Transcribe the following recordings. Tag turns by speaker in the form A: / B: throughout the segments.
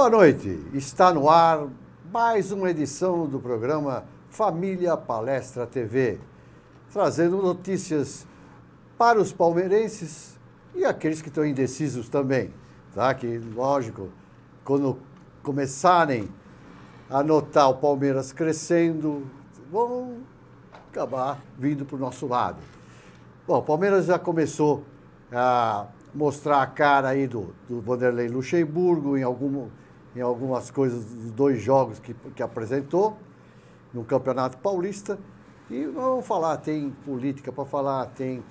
A: Boa noite. Está no ar mais uma edição do programa Família Palestra TV, trazendo notícias para os palmeirenses e aqueles que estão indecisos também, tá? Que lógico, quando começarem a notar o Palmeiras crescendo, vão acabar vindo para o nosso lado. Bom, o Palmeiras já começou a mostrar a cara aí do, do Vanderlei Luxemburgo em, algum, em algumas coisas dos dois jogos que, que apresentou no Campeonato Paulista. E vamos falar, tem política para falar, tem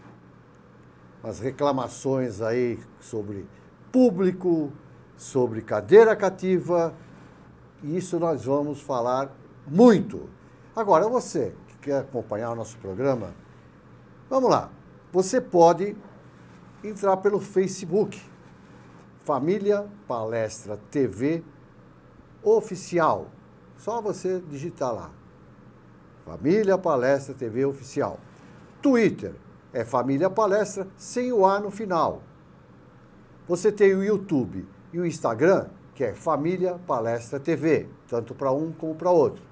A: as reclamações aí sobre público, sobre cadeira cativa. E isso nós vamos falar muito. Agora, você que quer acompanhar o nosso programa, vamos lá. Você pode entrar pelo Facebook, Família Palestra TV Oficial. Só você digitar lá. Família Palestra TV Oficial. Twitter é Família Palestra sem o A no final. Você tem o YouTube e o Instagram, que é Família Palestra TV, tanto para um como para outro.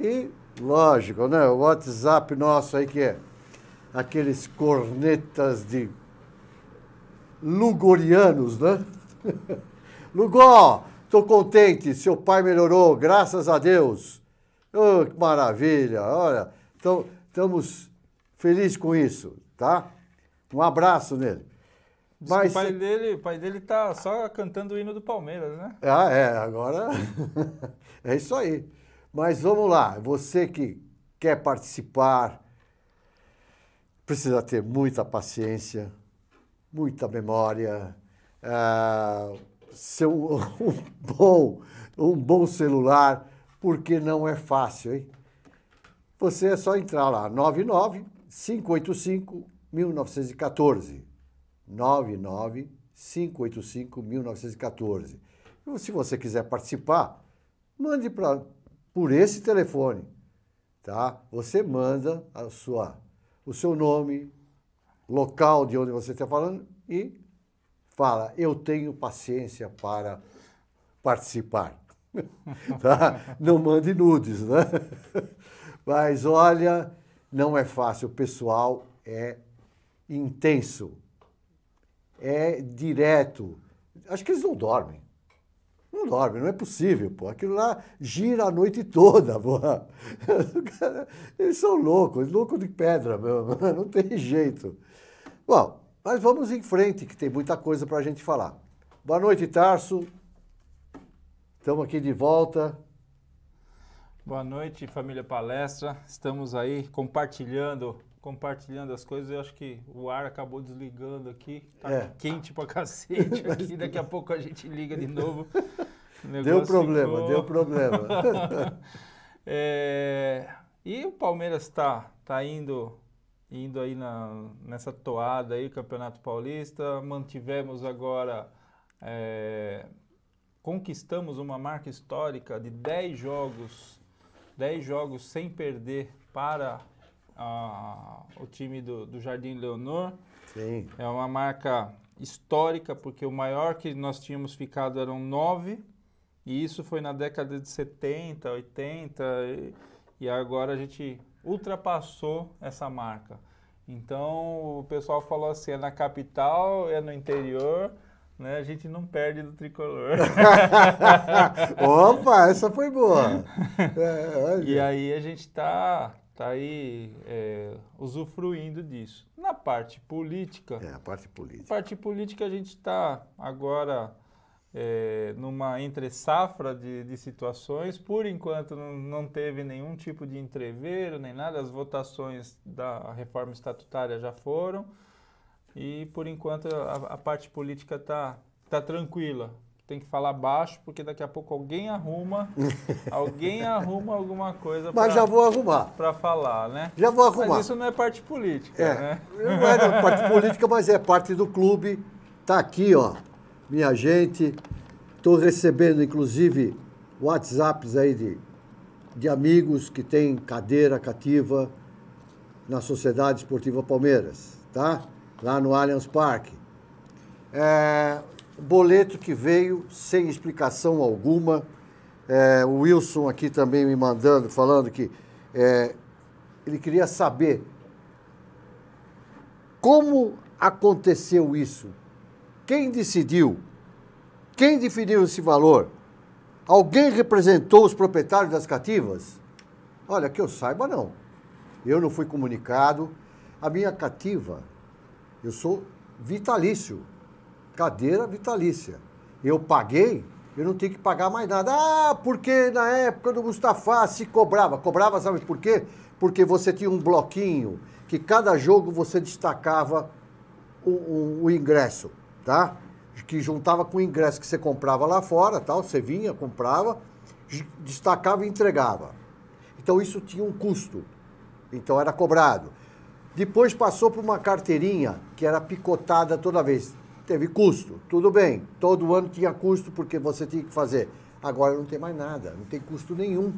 A: E, lógico, né, o WhatsApp nosso aí que é aqueles cornetas de lugorianos, né? Lugó, tô contente, seu pai melhorou, graças a Deus. Oh, que maravilha, olha, então, estamos felizes com isso, tá? Um abraço nele.
B: Mas o pai dele, o pai dele tá só cantando o hino do Palmeiras, né?
A: Ah, é, agora é isso aí. Mas vamos lá, você que quer participar, precisa ter muita paciência, muita memória, uh, ser um, bom, um bom celular, porque não é fácil, hein? Você é só entrar lá, 99 585 1914. 99 585 1914. E se você quiser participar, mande pra, por esse telefone, tá? Você manda a sua, o seu nome, local de onde você está falando e fala: Eu tenho paciência para participar. tá? Não mande nudes, né? Mas olha, não é fácil. O pessoal é intenso, é direto. Acho que eles não dormem. Não dormem, não é possível, pô. Aquilo lá gira a noite toda, pô. Eles são loucos, loucos de pedra mesmo. Não tem jeito. Bom, mas vamos em frente, que tem muita coisa para a gente falar. Boa noite, Tarso. Estamos aqui de volta.
B: Boa noite, família Palestra. Estamos aí compartilhando, compartilhando as coisas. Eu acho que o ar acabou desligando aqui. Tá é. quente pra cacete aqui. Daqui a pouco a gente liga de novo.
A: Deu problema, ficou... deu problema.
B: é... E o Palmeiras está tá indo indo aí na, nessa toada aí, Campeonato Paulista. Mantivemos agora, é, conquistamos uma marca histórica de 10 jogos, 10 jogos sem perder para o time do, do Jardim Leonor.
A: Sim.
B: É uma marca histórica, porque o maior que nós tínhamos ficado eram 9, e isso foi na década de 70, 80, e, e agora a gente ultrapassou essa marca. Então o pessoal falou assim, é na capital, é no interior, né? A gente não perde do tricolor.
A: Opa, essa foi boa.
B: É, e aí a gente está tá aí é, usufruindo disso. Na parte política.
A: É, a parte política.
B: Na parte política a gente está agora é, numa entre safra de, de situações. Por enquanto não, não teve nenhum tipo de entreveiro, nem nada. As votações da reforma estatutária já foram. E por enquanto a, a parte política está tá tranquila. Tem que falar baixo, porque daqui a pouco alguém arruma, alguém arruma alguma coisa
A: Mas já vou arrumar.
B: Para falar, né?
A: Já vou arrumar.
B: Mas isso não é parte política,
A: é,
B: né?
A: Não é parte política, mas é parte do clube. Tá aqui, ó minha gente. Estou recebendo, inclusive, WhatsApps aí de, de amigos que têm cadeira cativa na Sociedade Esportiva Palmeiras, tá? Lá no Allianz Parque. É, boleto que veio sem explicação alguma. É, o Wilson aqui também me mandando, falando que é, ele queria saber como aconteceu isso. Quem decidiu? Quem definiu esse valor? Alguém representou os proprietários das cativas? Olha, que eu saiba, não. Eu não fui comunicado. A minha cativa, eu sou vitalício, cadeira vitalícia. Eu paguei, eu não tenho que pagar mais nada. Ah, porque na época do Mustafa se cobrava. Cobrava, sabe por quê? Porque você tinha um bloquinho que cada jogo você destacava o, o, o ingresso, tá? Que juntava com o ingresso que você comprava lá fora, tal. Você vinha, comprava, destacava e entregava. Então isso tinha um custo. Então era cobrado. Depois passou por uma carteirinha que era picotada toda vez. Teve custo, tudo bem. Todo ano tinha custo porque você tinha que fazer. Agora não tem mais nada, não tem custo nenhum.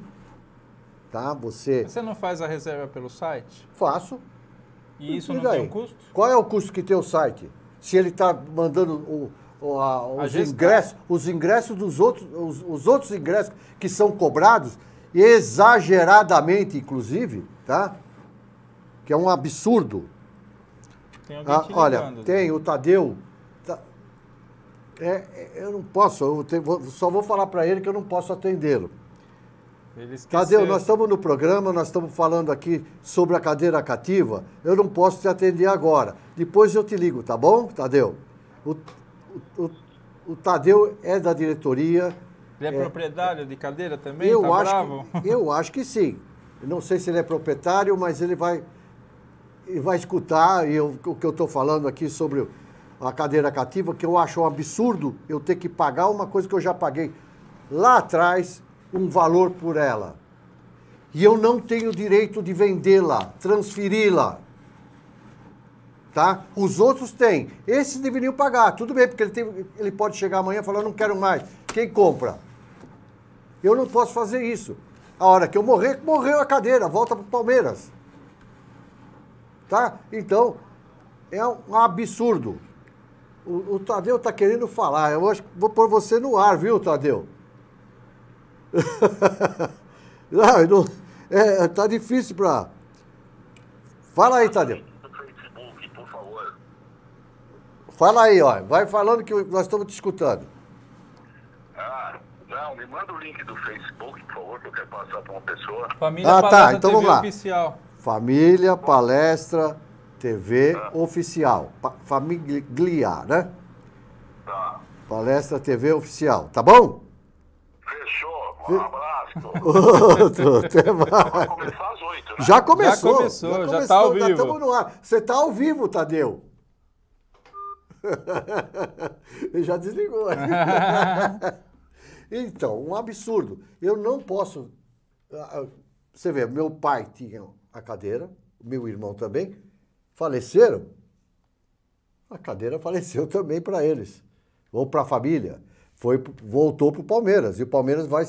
A: Tá? Você.
B: Você não faz a reserva pelo site?
A: Faço.
B: E isso não tem um custo?
A: Qual é o custo que tem o site? Se ele está mandando o, o, a, os, ingressos, os ingressos dos outros, os, os outros ingressos que são cobrados, exageradamente, inclusive, tá? Que é um absurdo.
B: Tem alguém ah,
A: olha, tem o Tadeu. Tá, é, é, eu não posso, eu te, vou, só vou falar para ele que eu não posso atendê-lo. Tadeu, nós estamos no programa, nós estamos falando aqui sobre a cadeira cativa. Eu não posso te atender agora. Depois eu te ligo, tá bom, Tadeu? O, o, o, Tadeu é da diretoria.
B: Ele é, é proprietário de cadeira também?
A: Eu,
B: tá
A: acho que, eu acho que sim. não sei se ele é proprietário, mas ele vai, ele vai escutar eu, o que eu estou falando aqui sobre a cadeira cativa, que eu acho um absurdo eu ter que pagar uma coisa que eu já paguei lá atrás um valor por ela. E eu não tenho direito de vendê-la, transferi-la. Tá? Os outros têm. Esses deveriam pagar. Tudo bem, porque ele, tem, ele pode chegar amanhã e falar, não quero mais. Quem compra? Eu não posso fazer isso. A hora que eu morrer, morreu a cadeira, volta para o Palmeiras. Tá? Então, é um absurdo. O, o Tadeu está querendo falar. Eu acho vou pôr você no ar, viu, Tadeu? não, não, é, tá difícil para. Fala aí, Tadeu. Fala aí, ó. Vai falando que nós estamos te escutando.
C: Ah, não, me manda o link do Facebook, por favor, que eu quero passar para uma pessoa.
B: Família ah, tá, então TV vamos lá. Oficial.
A: Família Palestra TV ah. Oficial. Pa família, né? Tá. Palestra TV Oficial, tá bom?
C: Um abraço.
A: Outro, até mais. Vai começar às oito, né? Já começou.
B: Já começou, já está ao vivo. Já estamos no ar.
A: Você está ao vivo, Tadeu. Ele já desligou. então, um absurdo. Eu não posso. Ah, ah, você vê, meu pai tinha a cadeira, meu irmão também, faleceram. A cadeira faleceu também para eles, ou para a família. Foi, voltou para o Palmeiras. E o Palmeiras vai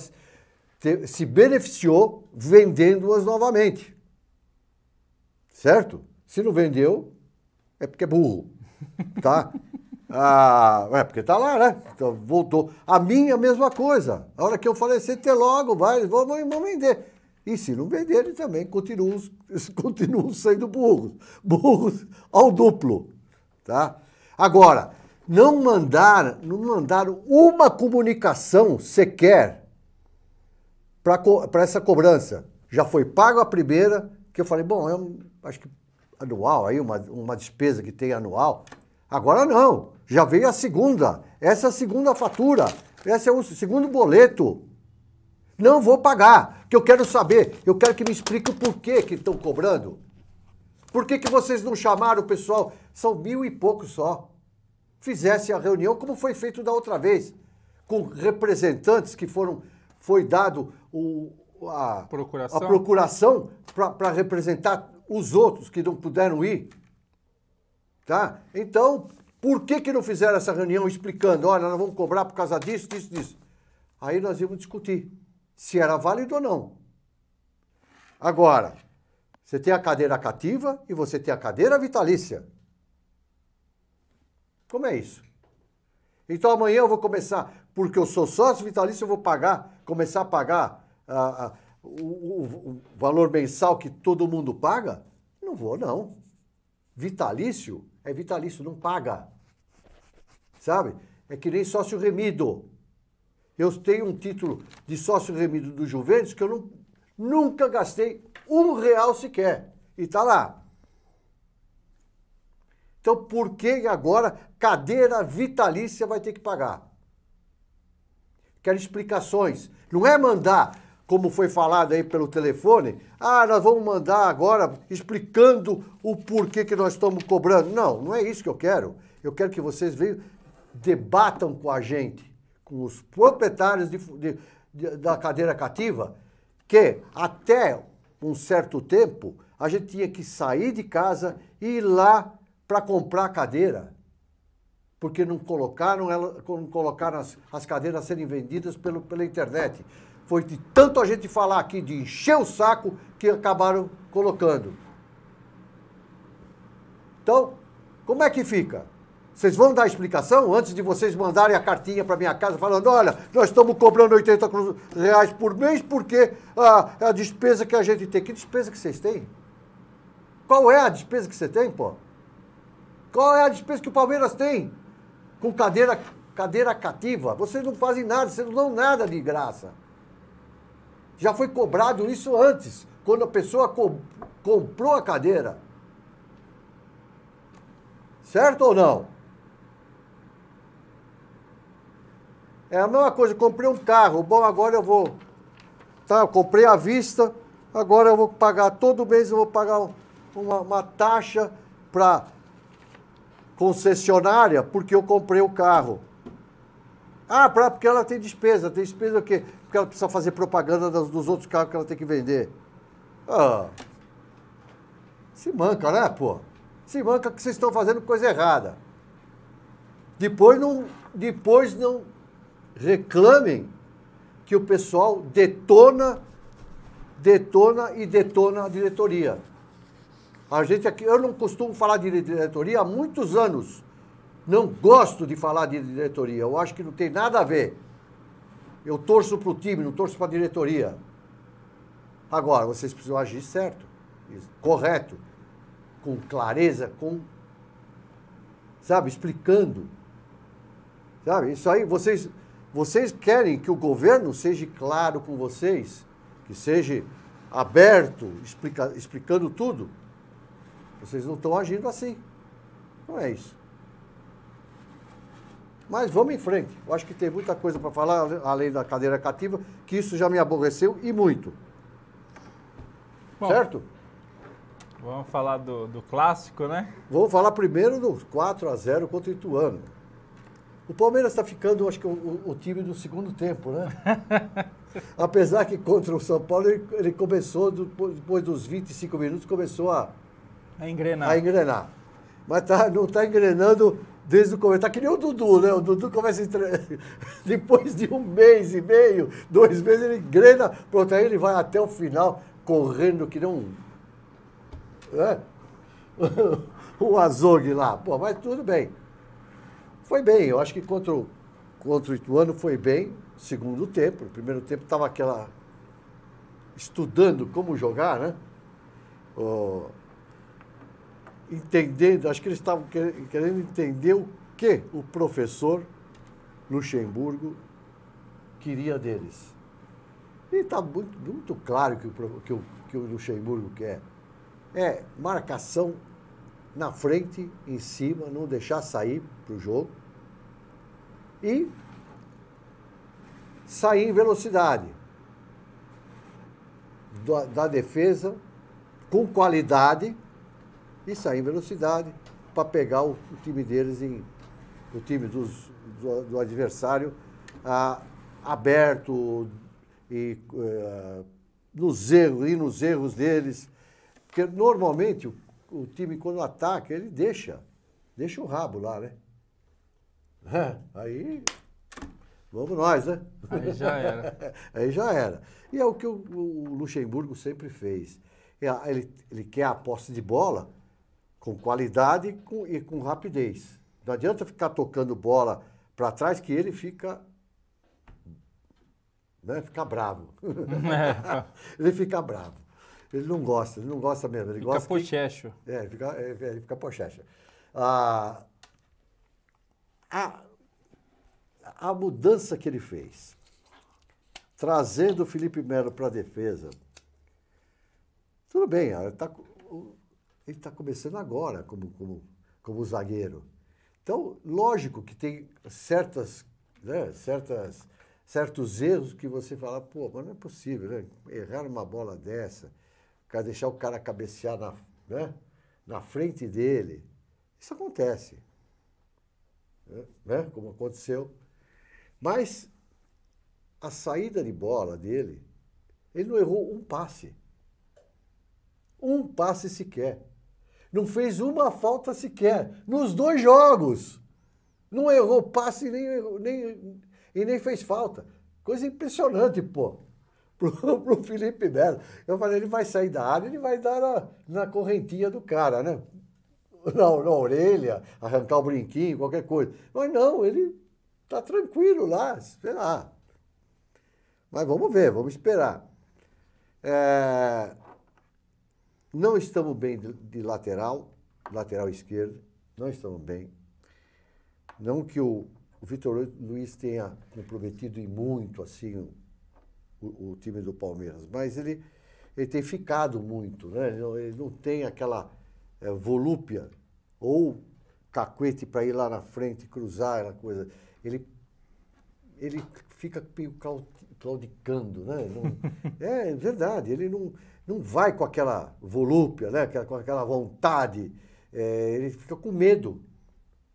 A: se beneficiou vendendo-as novamente. Certo? Se não vendeu, é porque é burro. Tá? Ah, é porque tá lá, né? Então, voltou. A minha, mesma coisa. A hora que eu falecer, ter logo, vai, vamos, vamos vender. E se não venderem também, continuam, continuam sendo burros. Burros ao duplo. Tá? Agora, não mandar, não mandaram uma comunicação sequer para essa cobrança. Já foi pago a primeira, que eu falei, bom, um, acho que anual, aí uma, uma despesa que tem anual. Agora não, já veio a segunda. Essa é a segunda fatura, esse é o segundo boleto. Não vou pagar, que eu quero saber, eu quero que me explique o porquê que estão cobrando. Por que, que vocês não chamaram o pessoal? São mil e pouco só. Fizesse a reunião como foi feito da outra vez, com representantes que foram foi dado o, a procuração, a procuração para representar os outros que não puderam ir. Tá? Então, por que, que não fizeram essa reunião explicando, olha, nós vamos cobrar por causa disso, disso, disso? Aí nós íamos discutir se era válido ou não. Agora, você tem a cadeira cativa e você tem a cadeira vitalícia. Como é isso? Então amanhã eu vou começar, porque eu sou sócio vitalício, eu vou pagar, começar a pagar o, o, o valor mensal que todo mundo paga? Não vou, não. Vitalício é vitalício, não paga. Sabe? É que nem sócio remido. Eu tenho um título de sócio remido do Juventus que eu não, nunca gastei um real sequer. E tá lá. Então, por que agora cadeira vitalícia vai ter que pagar? Quero explicações. Não é mandar, como foi falado aí pelo telefone, ah, nós vamos mandar agora explicando o porquê que nós estamos cobrando. Não, não é isso que eu quero. Eu quero que vocês venham, debatam com a gente, com os proprietários de, de, de, da cadeira cativa, que até um certo tempo a gente tinha que sair de casa e ir lá para comprar cadeira, porque não colocaram, ela, não colocaram as, as cadeiras serem vendidas pelo, pela internet. Foi de tanto a gente falar aqui de encher o saco que acabaram colocando. Então, como é que fica? Vocês vão dar explicação antes de vocês mandarem a cartinha para minha casa falando: olha, nós estamos cobrando 80 reais por mês porque a, a despesa que a gente tem. Que despesa que vocês têm? Qual é a despesa que você tem, pô? Qual é a despesa que o Palmeiras tem com cadeira, cadeira cativa? Vocês não fazem nada, vocês não dão nada de graça. Já foi cobrado isso antes, quando a pessoa co comprou a cadeira. Certo ou não? É a mesma coisa, comprei um carro, bom, agora eu vou. Tá, eu comprei à vista, agora eu vou pagar, todo mês eu vou pagar uma, uma taxa para concessionária porque eu comprei o carro. Ah, pra, porque ela tem despesa. Tem despesa o quê? Porque ela precisa fazer propaganda dos, dos outros carros que ela tem que vender. Ah, se manca, né, pô? Se manca que vocês estão fazendo coisa errada. Depois não, depois não reclamem que o pessoal detona, detona e detona a diretoria. A gente aqui, eu não costumo falar de diretoria há muitos anos. Não gosto de falar de diretoria. Eu acho que não tem nada a ver. Eu torço para o time, não torço para a diretoria. Agora, vocês precisam agir certo, correto, com clareza, com. Sabe, explicando. Sabe, isso aí, vocês, vocês querem que o governo seja claro com vocês, que seja aberto, explica, explicando tudo. Vocês não estão agindo assim. Não é isso. Mas vamos em frente. Eu acho que tem muita coisa para falar, além da cadeira cativa, que isso já me aborreceu e muito. Bom, certo?
B: Vamos falar do, do clássico, né?
A: Vamos falar primeiro do 4 a 0 contra o Ituano. O Palmeiras está ficando, acho que, o, o, time do segundo tempo, né? Apesar que contra o São Paulo ele, ele começou, depois dos 25 minutos, começou a
B: a engrenar.
A: A engrenar. Mas tá, não está engrenando desde o começo. Está que nem o Dudu, né? O Dudu começa entre... depois de um mês e meio, dois meses, ele engrena, pronto, aí ele vai até o final, correndo que nem um. Né? um azogue lá. Pô, mas tudo bem. Foi bem, eu acho que contra o, contra o Ituano foi bem, segundo tempo. No primeiro tempo estava aquela. estudando como jogar, né? Oh, entendendo, acho que eles estavam querendo entender o que o professor Luxemburgo queria deles. E está muito, muito claro que o, que, o, que o Luxemburgo quer. É marcação na frente, em cima, não deixar sair para o jogo. E sair em velocidade da, da defesa, com qualidade e sair em velocidade para pegar o, o, time deles em o time dos, do, do adversário ah, aberto e uh, nos erros e nos erros deles. Porque normalmente o, o, time quando ataca ele deixa deixa o rabo lá né? Aí vamos nós né?
B: Aí já era.
A: Aí já era. E é o que o, o Luxemburgo sempre fez. É, ele, ele quer a posse de bola com qualidade e com, e com rapidez. Não adianta ficar tocando bola para trás que ele fica né, fica bravo.
B: É,
A: ele fica bravo. Ele não gosta, ele não gosta mesmo. Ele
B: fica
A: gosta que-
B: pochecho.
A: é, ele fica, é, ele fica pochecha. Ah, a, a mudança que ele fez, trazendo o Felipe Melo para a defesa, tudo bem, ele está ele tá começando agora como, como, como zagueiro. Então, lógico que tem certas, né, certas, certos erros que você fala, pô, mas não é possível, né? Errar uma bola dessa, deixar o cara cabecear na, né, na frente dele. Isso acontece. Né, Como aconteceu. Mas a saída de bola dele, ele não errou um passe. Um passe sequer. Não fez uma falta sequer. Nos dois jogos. Não errou passe nem, nem, e nem fez falta. Coisa impressionante, pô. Pro, pro Felipe Melo. Eu falei, ele vai sair da área, ele vai dar na, na correntinha do cara, né? Na, na orelha, arrancar o brinquinho, qualquer coisa. Mas não, ele tá tranquilo lá, sei lá. Mas vamos ver, vamos esperar. É, não estamos bem de, lateral, lateral esquerdo, não estamos bem. Não que o, Vitor Luiz tenha comprometido em muito assim o, o- o time do Palmeiras, mas ele, ele tem ficado muito, né? Ele não, ele não tem aquela eh, volúpia ou cacuete para ir lá na frente, cruzar, aquela coisa. Ele ele fica meio clau- claudicando, né? Não- é verdade, ele não, não vai com aquela volúpia, né? Com aquela vontade. É, ele fica com medo.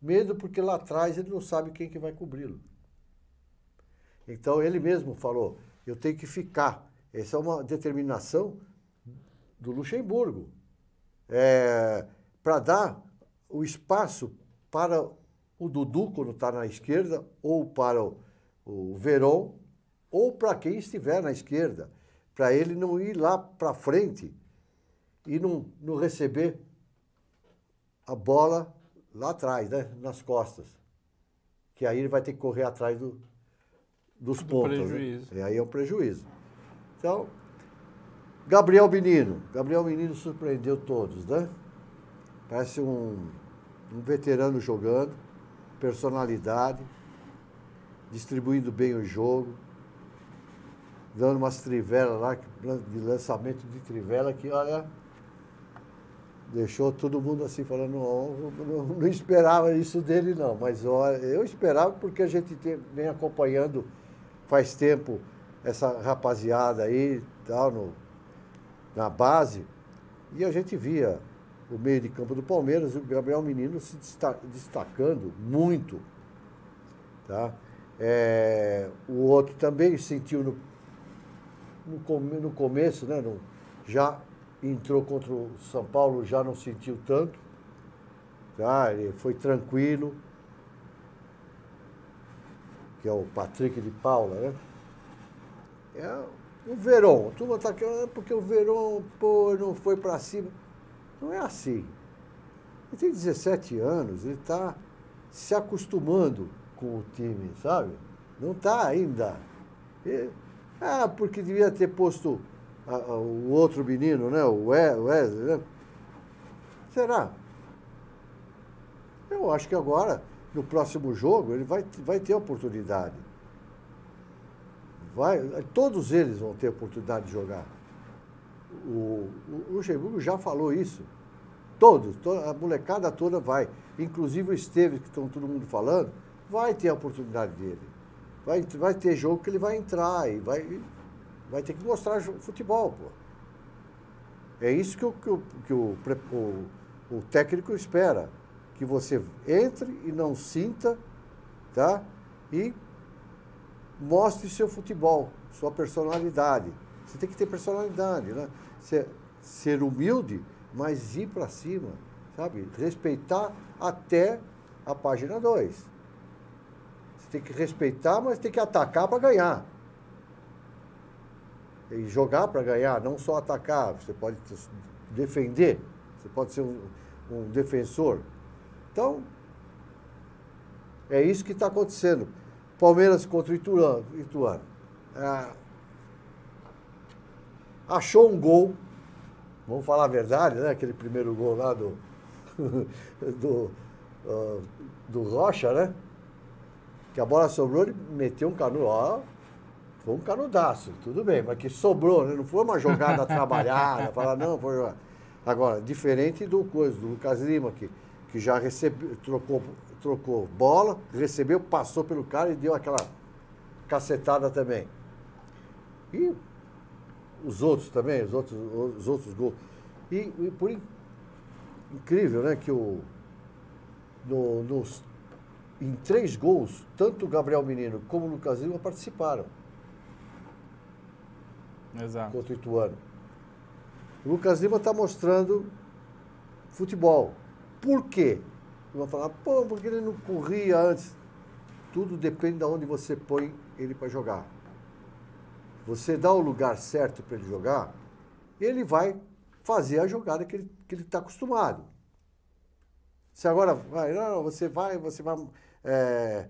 A: Medo porque lá atrás ele não sabe quem que vai cobri-lo. Então ele mesmo falou, eu tenho que ficar. Essa é uma determinação do Luxemburgo. para dar o espaço para o Dudu, quando está na esquerda, ou para o, o Verón, ou para quem estiver na esquerda, para ele não ir lá para frente e não, não receber a bola lá atrás, né, nas costas. Que aí ele vai ter que correr atrás do, dos
B: Do
A: pontos. né?
B: prejuízo.
A: E aí é um prejuízo. Então, Gabriel Menino. Gabriel Menino surpreendeu todos, né? Parece um, um veterano jogando, personalidade, distribuindo bem o jogo, dando umas trivelas lá, de lançamento de trivela que, olha, deixou todo mundo assim falando, não, não, não esperava isso dele não, mas olha, eu esperava porque a gente tem- vem acompanhando faz tempo essa rapaziada aí, tal, no, na base, e a gente via o meio de campo do Palmeiras, o Gabriel Menino se desta- destacando muito. Tá? É, o outro também sentiu no, no, come- no começo, né? no- já entrou contra o São Paulo, já não sentiu tanto. Tá? Ele foi tranquilo. Que é o Patrick de Paula, né? É o Verón. A turma tá querendo, "Ah, porque o Verón, pô, não foi para cima. Não é assim. Ele tem 17 anos, ele está se acostumando com o time, sabe? Não está ainda. E- ah, porque devia ter posto a- a- o outro menino, né? O We- Wesley, né? Será? Eu acho que agora, no próximo jogo, ele vai, vai ter oportunidade. Vai, todos eles vão ter oportunidade de jogar. O, o Luxemburgo já falou isso. Todos, to- a molecada toda vai. Inclusive o Esteves, que estão todo mundo falando, vai ter a oportunidade dele. Vai, vai ter jogo que ele vai entrar e vai, vai ter que mostrar futebol, pô. É isso que o, que o, que o, o, o técnico espera. Que você entre e não sinta, tá? E mostre seu futebol, sua personalidade. Você tem que ter personalidade, né? Ser, ser humilde, mas ir para cima, sabe? Respeitar até a página 2. Você tem que respeitar, mas tem que atacar para ganhar. E jogar para ganhar, não só atacar. Você pode defender, você pode ser um, um defensor. Então, É isso que está acontecendo. Palmeiras contra o Ituano. Ituano. É, achou um gol. Vamos falar a verdade, né? Aquele primeiro gol lá do. do, uh, do Rocha, né? Que a bola sobrou, ele meteu um canudo. Ó, foi um canudaço, tudo bem, mas que sobrou, né? Não foi uma jogada trabalhada, falar, não, foi. Uma... Agora, diferente do coisa, do Lucas Lima, que, que já recebeu, trocou, trocou bola, recebeu, passou pelo cara e deu aquela cacetada também. E os outros também, os outros, os outros gols. E, e por incrível, né, que o, no, nos, em três gols, tanto o Gabriel Menino como o Lucas Lima participaram.
B: Exato.
A: Contra o Ituano. O Lucas Lima está mostrando futebol. Por quê? Vão falar, pô, porque ele não corria antes. Tudo depende de onde você põe ele para jogar. Você dá o lugar certo para ele jogar, ele vai fazer a jogada que ele está que ele tá acostumado. Se agora vai, não, você vai, você vai é,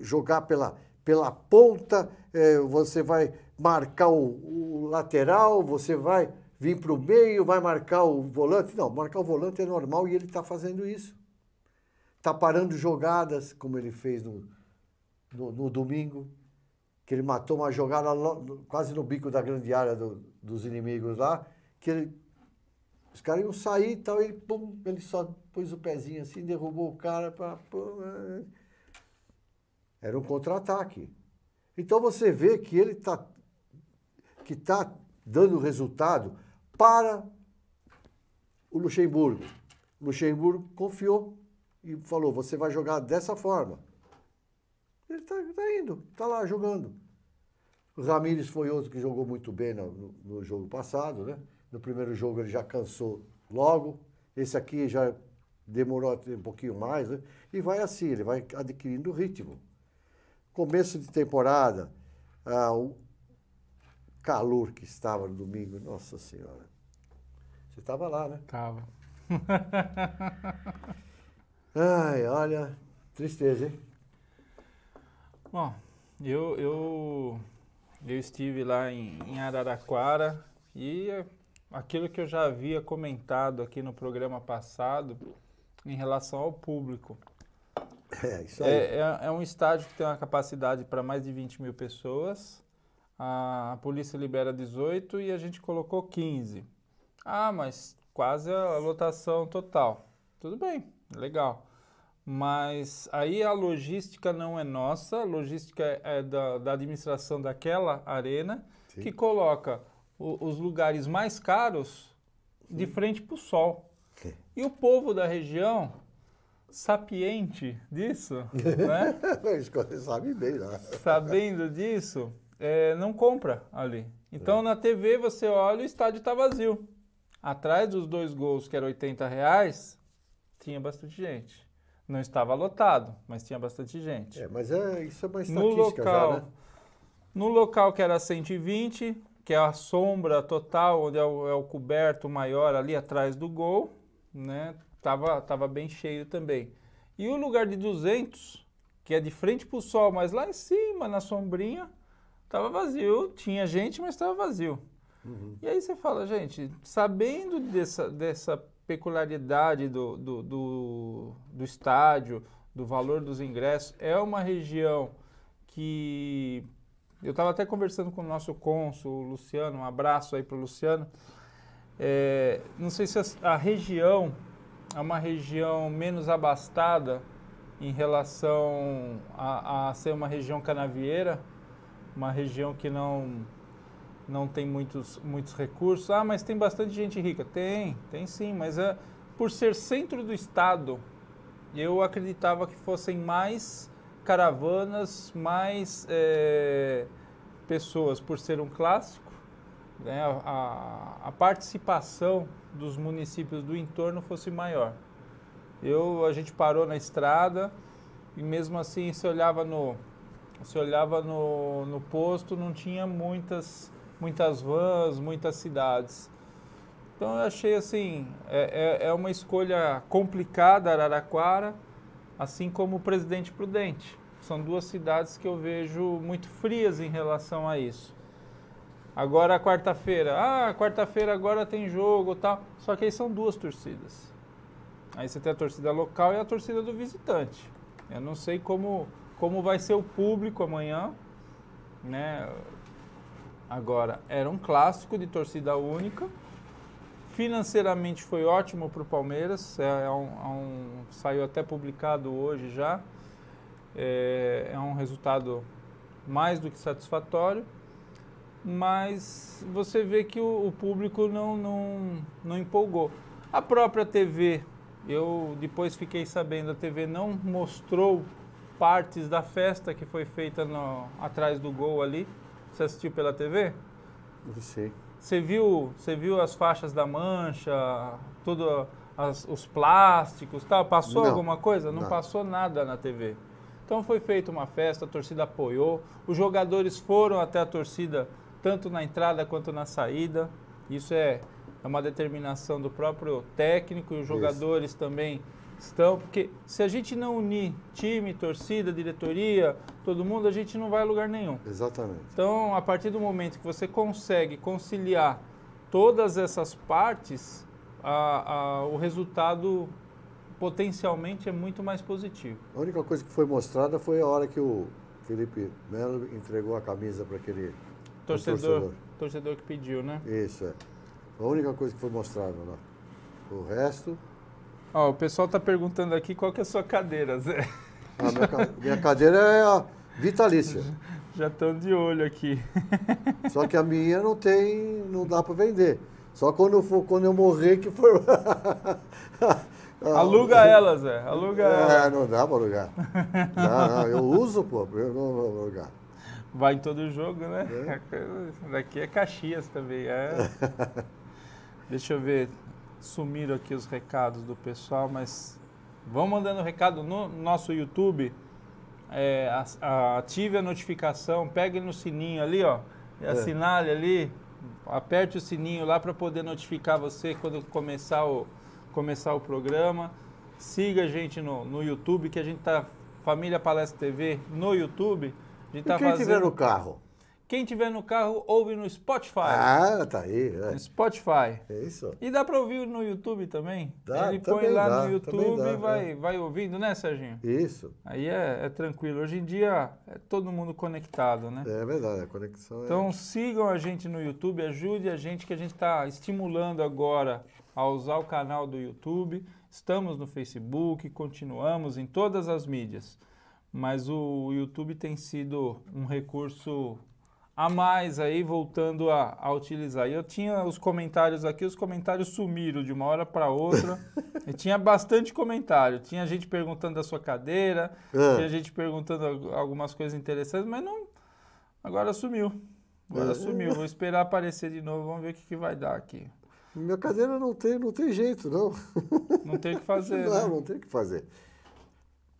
A: jogar pela, pela ponta, é, você vai marcar o, o lateral, você vai vir para o meio, vai marcar o volante. Não, marcar o volante é normal e ele está fazendo isso. Está parando jogadas, como ele fez no, no, no, domingo, que ele matou uma jogada quase no bico da grande área do, dos inimigos lá, que ele, os caras iam sair e tal, ele, pum, ele só pôs o pezinho assim, derrubou o cara. Pra, pum. Era um contra-ataque. Então você vê que ele está que tá dando resultado para o Luxemburgo. O Luxemburgo confiou e falou: você vai jogar dessa forma. Ele está tá indo, está lá jogando. O Ramires foi outro que jogou muito bem no, no, jogo passado, né? No primeiro jogo ele já cansou logo. Esse aqui já demorou um pouquinho mais, né? E vai assim, ele vai adquirindo ritmo. Começo de temporada, ah, o, calor que estava no domingo, nossa senhora. Você estava lá, né?
B: Tava.
A: Ai, olha, tristeza, hein?
B: Bom, eu, eu, eu estive lá em, em Araraquara e aquilo que eu já havia comentado aqui no programa passado em relação ao público.
A: É, isso aí.
B: É, é, é um estádio que tem uma capacidade para mais de 20 mil pessoas a, a polícia libera 18 e a gente colocou 15. Ah, mas quase a lotação total. Tudo bem, legal. Mas aí a logística não é nossa, a logística é da, da administração daquela arena, Sim. que coloca o, os lugares mais caros de frente para o sol. Sim. E o povo da região, sapiente disso, né?
A: sabe bem lá.
B: Sabendo disso, é, não compra ali. Então é. na TV você olha o estádio está vazio. Atrás dos dois gols, que era 80 reais, tinha bastante gente. Não estava lotado, mas tinha bastante gente.
A: É, mas é, isso é uma estatística no local, já, né?
B: No local que era 120, que é a sombra total, onde é o, é o coberto maior ali atrás do gol, né? Tava, tava bem cheio também. E o lugar de 200, que é de frente para o sol, mas lá em cima, na sombrinha, Tava vazio, tinha gente, mas estava vazio. Uhum. E aí você fala, gente, sabendo dessa, dessa peculiaridade do, do, do, do estádio, do valor dos ingressos, é uma região que eu estava até conversando com o nosso cônsul, Luciano, um abraço aí para o Luciano. É, não sei se a, a, região é uma região menos abastada em relação a, a ser uma região canavieira, uma região que não não tem muitos, muitos recursos. Ah, mas tem bastante gente rica. Tem, tem sim, mas é, por ser centro do estado, eu acreditava que fossem mais caravanas, mais é, pessoas, por ser um clássico. Né, a, a, participação dos municípios do entorno fosse maior. Eu, a gente parou na estrada e mesmo assim se olhava no, você olhava no, no posto, não tinha muitas, muitas vans, muitas cidades. Então eu achei assim, é, é, é uma escolha complicada Araraquara. assim como Presidente Prudente. São duas cidades que eu vejo muito frias em relação a isso. Agora quarta-feira, ah, quarta-feira agora tem jogo, tal. Só que aí são duas torcidas. Aí você tem a torcida local e a torcida do visitante. Eu não sei como como vai ser o público amanhã, né? Agora, era um clássico de torcida única. Financeiramente foi ótimo para o Palmeiras, é, é um, é um, saiu até publicado hoje já. É, é um resultado mais do que satisfatório, mas você vê que o, o público não, não, não empolgou. A própria TV, eu depois fiquei sabendo, a TV não mostrou partes da festa que foi feita no, atrás do gol ali. Você assistiu pela TV?
A: Não sei.
B: Você viu, você viu as faixas da mancha, tudo, as, os plásticos, tal? Passou
A: Não,
B: alguma coisa? Não,
A: não.
B: passou nada na TV. Então foi feita uma festa, a torcida apoiou, os jogadores foram até a torcida tanto na entrada quanto na saída. Isso é, é uma determinação do próprio técnico e os
A: Isso.
B: jogadores também estão, porque se a gente não unir time, torcida, diretoria, todo mundo, a gente não vai a lugar nenhum.
A: Exatamente.
B: Então, a partir do momento que você consegue conciliar todas essas partes, a- a- o resultado potencialmente é muito mais positivo.
A: A única coisa que foi mostrada foi a hora que o Felipe Melo entregou a camisa para aquele
B: Torcedor,
A: torcedor.
B: torcedor que pediu, né?
A: Isso, é. A única coisa que foi mostrada lá. O resto,
B: Ó, o pessoal tá perguntando aqui qual que é a sua cadeira, Zé.
A: a minha, ca- minha cadeira é a vitalícia.
B: Já estão de olho aqui.
A: Só que a minha não tem, não dá para vender. Só quando eu, for, quando eu morrer que for.
B: Aluga ela, Zé. Aluga
A: É,
B: ela.
A: não dá para alugar. Não, não, eu uso, pô, eu não vou alugar.
B: Vai em todo jogo, né? Daqui é Caxias também. É. Deixa eu ver. Sumiram aqui os recados do pessoal, mas vão mandando recado no nosso YouTube. É, a- ative a notificação, pegue no sininho ali, ó. E assinale ali. Aperte o sininho lá para poder notificar você quando começar o, começar o programa. Siga a gente no, no YouTube, que a gente tá. Família Palestra TV no YouTube. Gente tá
A: quem
B: fazendo.
A: tiver no carro?
B: Quem tiver no carro, ouve no Spotify.
A: Ah, tá aí.
B: No
A: É,
B: Spotify.
A: é isso.
B: E dá para ouvir no YouTube também.
A: Dá,
B: Ele põe lá
A: dá,
B: no YouTube
A: dá,
B: e vai,
A: é.
B: vai ouvindo, né, Serginho?
A: Isso.
B: Aí é, é tranquilo. Hoje em dia é todo mundo conectado, né?
A: É verdade, a conexão é.
B: Então sigam a gente no YouTube, ajude a gente que a gente está estimulando agora a usar o canal do YouTube. Estamos no Facebook, continuamos em todas as mídias. Mas o YouTube tem sido um recurso a mais aí, voltando a, a utilizar. E eu tinha os comentários aqui, os comentários sumiram de uma hora para outra. e tinha bastante comentário. Tinha gente perguntando da sua cadeira,
A: Ah.
B: tinha gente perguntando al- algumas coisas interessantes, mas não, Agora sumiu. Agora
A: É.
B: sumiu. Vou esperar aparecer de novo. Vamos ver o que, que vai dar aqui.
A: Minha cadeira não tem, não tem jeito, não.
B: Não tem o que fazer.
A: não,
B: né?
A: não tem o que fazer.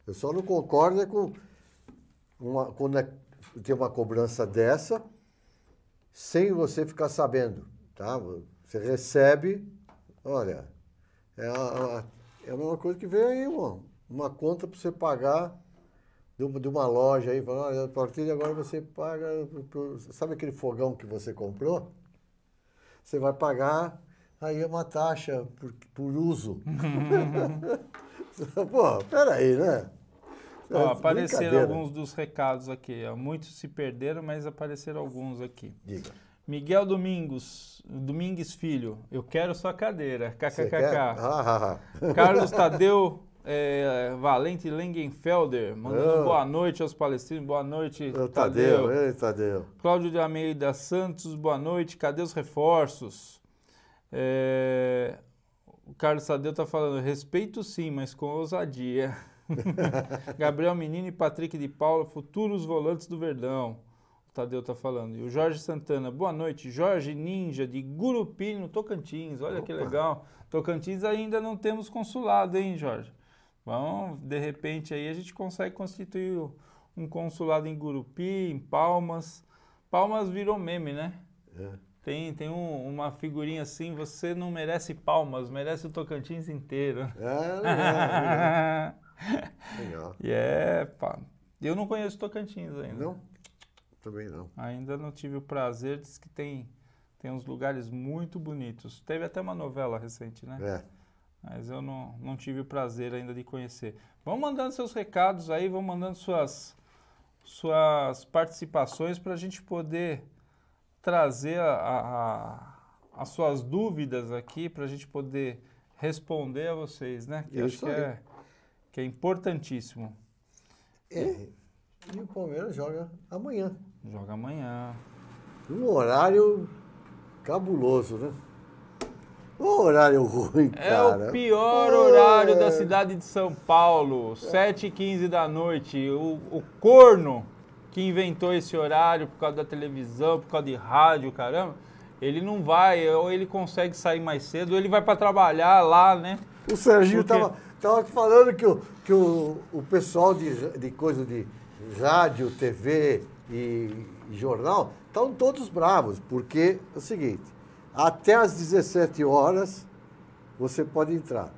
A: Eu só não concordo é com uma, quando é- tem uma cobrança dessa, sem você ficar sabendo, tá? Você recebe, olha, é a, é a mesma coisa que vem aí uma, uma conta para você pagar de uma, de uma loja aí, fala, olha, a partir de agora você paga, sabe aquele fogão que você comprou? Você vai pagar aí é uma taxa por, por uso. Pô, peraí, né?
B: Ó,
A: É,
B: apareceram alguns dos recados aqui. ó. Muitos se perderam, mas apareceram alguns aqui.
A: Diga.
B: Miguel Domingos, Domingues Filho, eu quero sua cadeira. KKKK.
A: Ah, ah, ah.
B: Carlos Tadeu é, Valente Lengenfelder, mandando
A: Oh.
B: boa noite aos palestinos. Boa noite, Tadeu.
A: Tadeu, ei, Tadeu.
B: Cláudio de Almeida Santos, boa noite. Cadê os reforços? É, O Carlos Tadeu está falando, respeito sim, mas com ousadia. Gabriel Menino e Patrick de Paula, futuros volantes do Verdão. O Tadeu está falando. E o Jorge Santana, boa noite. Jorge Ninja, de Gurupi, no Tocantins. Olha que
A: Opa.
B: legal. Tocantins ainda não temos consulado, hein, Jorge? Vamos, de repente aí a gente consegue constituir um consulado em Gurupi, em Palmas. Palmas virou meme, né?
A: É.
B: Tem, tem um- uma figurinha assim, você não merece Palmas, merece o Tocantins inteiro.
A: É, legal, legal.
B: E é, pá, eu não conheço Tocantins ainda.
A: Não? Também não.
B: Ainda não tive o prazer, diz que tem, tem uns lugares muito bonitos. Teve até uma novela recente, né?
A: É.
B: Mas eu não, não tive o prazer ainda de conhecer. Vão mandando seus recados aí, vão mandando suas, suas participações para a gente poder trazer a, a- as suas dúvidas aqui, para a gente poder responder a vocês, né? Que acho que é, que é importantíssimo.
A: É. E o Palmeiras joga amanhã.
B: Joga amanhã.
A: Um horário cabuloso, né? Um horário ruim,
B: É
A: cara.
B: o pior
A: Pô,
B: horário
A: é.
B: da cidade de São Paulo, 7h15 da noite. O, o corno que inventou esse horário por causa da televisão, por causa de rádio, caramba, ele não vai, ou ele consegue sair mais cedo, ou ele vai para trabalhar lá, né?
A: O Serginho
B: quê?
A: tava, tava falando que, o, que o, o pessoal de, de coisa de rádio, TV e, e jornal estão todos bravos, porque é o seguinte, até às 17 horas você pode entrar.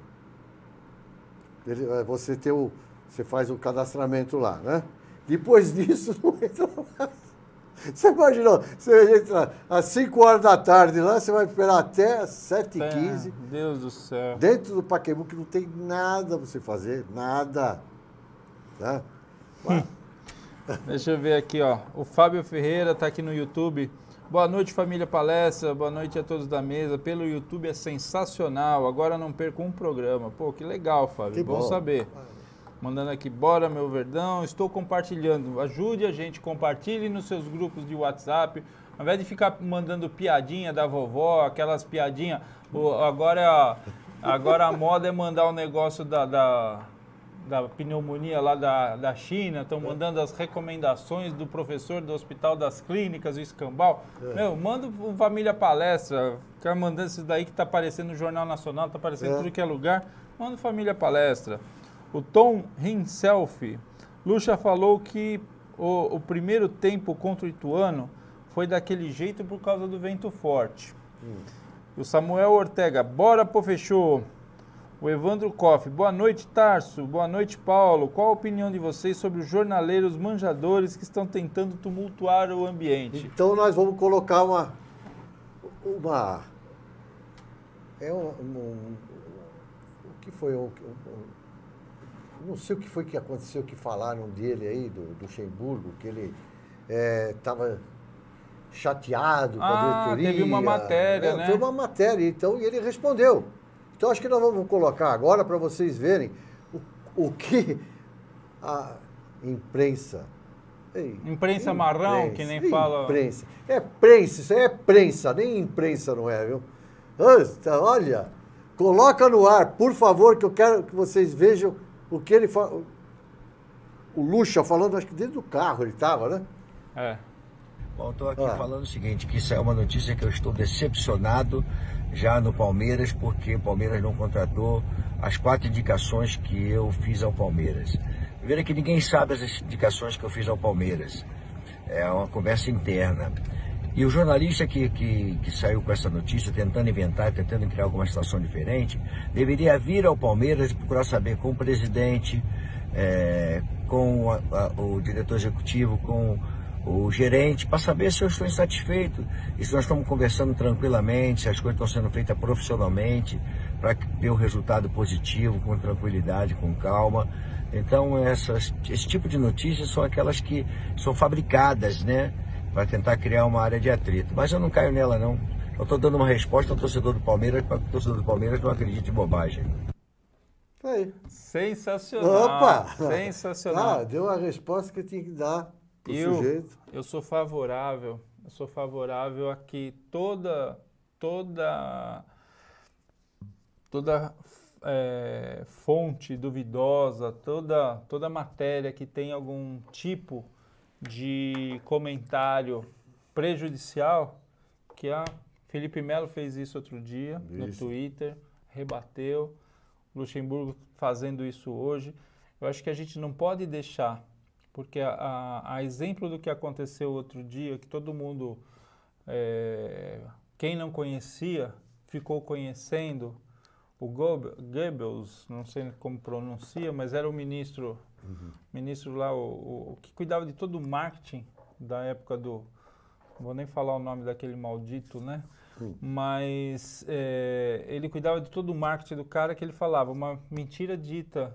A: Ele- eh, Você, tem o, você faz o cadastramento lá, né? Depois disso, não entra mais. Você imaginou, você entra às 5 horas da tarde lá, você vai esperar até às 7h15
B: É, Deus do céu.
A: dentro do Paquembu que não tem nada pra você fazer, nada. Tá? Mas,
B: Deixa eu ver aqui, ó. O Fábio Ferreira está aqui no YouTube. Boa noite, família palestra. Boa noite a todos da mesa. Pelo YouTube é sensacional. Agora não perco um programa. Pô, que legal, Fábio.
A: Que
B: bom,
A: bom.
B: saber. Mandando aqui, bora meu verdão. Estou compartilhando. Ajude a gente, compartilhe nos seus grupos de WhatsApp. Ao invés de ficar mandando piadinha da vovó, aquelas piadinhas. Agora, agora a moda é mandar o negócio da, da, da pneumonia lá da, da China. Estão mandando as recomendações do professor do Hospital das Clínicas, o Escambau. Meu, manda o Família Palestra. Ficar mandando isso daí que está aparecendo no Jornal Nacional, está aparecendo em
A: É.
B: tudo que é lugar. Manda o Família Palestra. O Tom himself, Lucha falou que o, o primeiro tempo contra o Ituano foi daquele jeito por causa do vento forte. E o Samuel Ortega, bora pô, fechou. O Evandro Koff, boa noite Tarso, boa noite Paulo. Qual a opinião de vocês sobre os jornaleiros manjadores que estão tentando tumultuar o ambiente?
A: então nós vamos colocar uma. Uma. É um. um- o que foi? Um, um- não sei o que foi que aconteceu que falaram dele aí, do, do Luxemburgo, que ele estava chateado com a
B: Ah,
A: diretoria.
B: teve uma matéria,
A: É,
B: né?
A: Foi uma matéria, então, e ele respondeu. Então acho que nós vamos colocar agora para vocês verem o, o que a imprensa. Ei,
B: Imprensa marrão, que nem fala.
A: Imprensa. É prensa, isso aí é prensa, nem imprensa não é, viu? Olha, coloca no ar, por favor, que eu quero que vocês vejam o que ele fala. O Lucha falando, acho que dentro do carro ele estava, né?
B: É.
D: Bom, estou aqui
A: Ah.
D: falando o seguinte, que isso é uma notícia que eu estou decepcionado já no Palmeiras, porque o Palmeiras não contratou as quatro indicações que eu fiz ao Palmeiras. Primeiro que ninguém sabe as indicações que eu fiz ao Palmeiras. É uma conversa interna. E o jornalista que, que, que saiu com essa notícia, tentando inventar, tentando criar alguma situação diferente, deveria vir ao Palmeiras e procurar saber com o presidente, é, com a- a- o diretor executivo, com o gerente, para saber se eu estou insatisfeito e se nós estamos conversando tranquilamente, se as coisas estão sendo feitas profissionalmente, para ter o resultado positivo, com tranquilidade, com calma. Então, essas, esse tipo de notícias são aquelas que são fabricadas, né? Para tentar criar uma área de atrito. Mas eu não caio nela, não. Eu estou dando uma resposta ao torcedor do Palmeiras, para que o torcedor do Palmeiras não acredite em bobagem.
A: Aí.
B: Sensacional.
A: Opa!
B: Sensacional.
A: Ah, deu a resposta que tinha que dar pro
B: Eu,
A: sujeito.
B: eu sou favorável, eu sou favorável a que toda, toda, toda eh, fonte duvidosa, toda, toda matéria que tem algum tipo de comentário prejudicial, que a Felipe Melo fez isso outro dia no
A: Isso.
B: Twitter, rebateu, Luxemburgo fazendo isso hoje. Eu acho que a gente não pode deixar porque a, a- a exemplo do que aconteceu outro dia, que todo mundo, é, quem não conhecia, ficou conhecendo o Goebbels, não sei como pronuncia, mas era o ministro, uhum. ministro lá, o, o, que cuidava de todo o marketing da época do, não vou nem falar o nome daquele maldito, né? Uhum. Mas é, ele cuidava de todo o marketing do cara que ele falava, uma mentira dita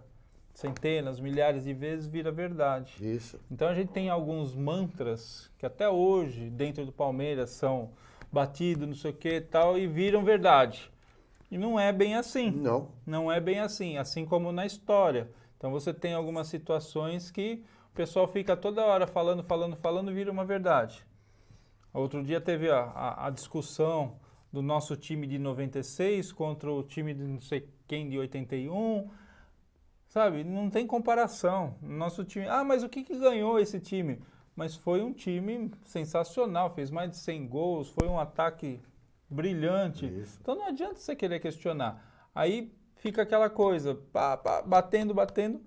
B: centenas, milhares de vezes vira verdade.
A: Isso.
B: Então a gente tem alguns mantras que até hoje dentro do Palmeiras são batidos, não sei o que tal, e viram verdade. E não é bem assim.
A: Não.
B: Não é bem assim, assim como na história. Então você tem algumas situações que o pessoal fica toda hora falando, falando, falando, vira uma verdade. Outro dia teve a, a, a discussão do nosso time de 96 contra o time de não sei quem de 81 Sabe, não tem comparação. Nosso time. Ah, mas o que, que ganhou esse time? Mas foi um time sensacional, fez mais de 100 gols, foi um ataque brilhante. Isso. Então não adianta você querer questionar. Aí fica aquela coisa, pá, pá, batendo, batendo,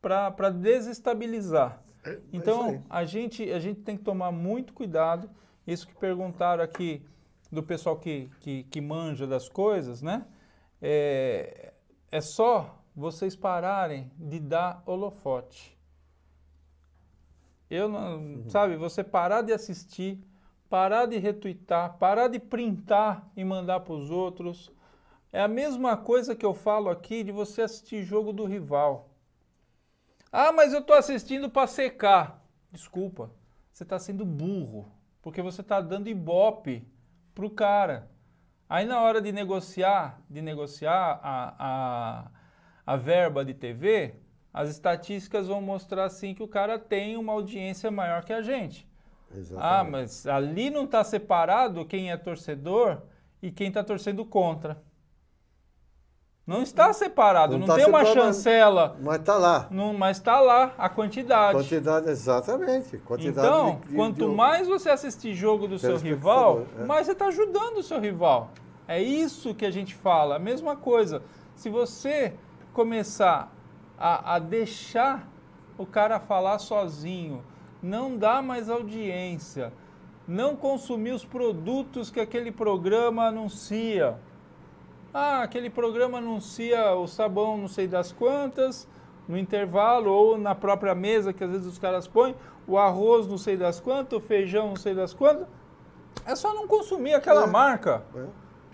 B: para desestabilizar. É, é então a, gente, a gente tem que tomar muito cuidado. Isso que perguntaram aqui do pessoal que, que, que manja das coisas, né? É, é só vocês pararem de dar holofote. Eu não, uhum. sabe, você parar de assistir, parar de retweetar, parar de printar e mandar para os outros. É a mesma coisa que eu falo aqui de você assistir jogo do rival. Ah, mas eu estou assistindo para secar. Desculpa, você está sendo burro, porque você está dando ibope pro cara. Aí na hora de negociar, de negociar a, a a verba de TV, as estatísticas vão mostrar assim que o cara tem uma audiência maior que a gente. Exatamente. Ah, mas ali não está separado quem é torcedor e quem está torcendo contra. Não está separado, não, não tá tem uma chancela.
A: Mas está lá.
B: Não, mas está lá a quantidade.
A: Quantidade, exatamente. Quantidade
B: então, de, de, quanto de... mais você assistir jogo do seu rival, é. mais você está ajudando o seu rival. É isso que a gente fala. A mesma coisa. Se você começar a, a deixar o cara falar sozinho, não dá mais audiência, não consumir os produtos que aquele programa anuncia. Ah, aquele programa anuncia o sabão não sei das quantas, no intervalo ou na própria mesa que às vezes os caras põem, o arroz não sei das quantas, o feijão não sei das quantas. É só não consumir aquela é, marca. É.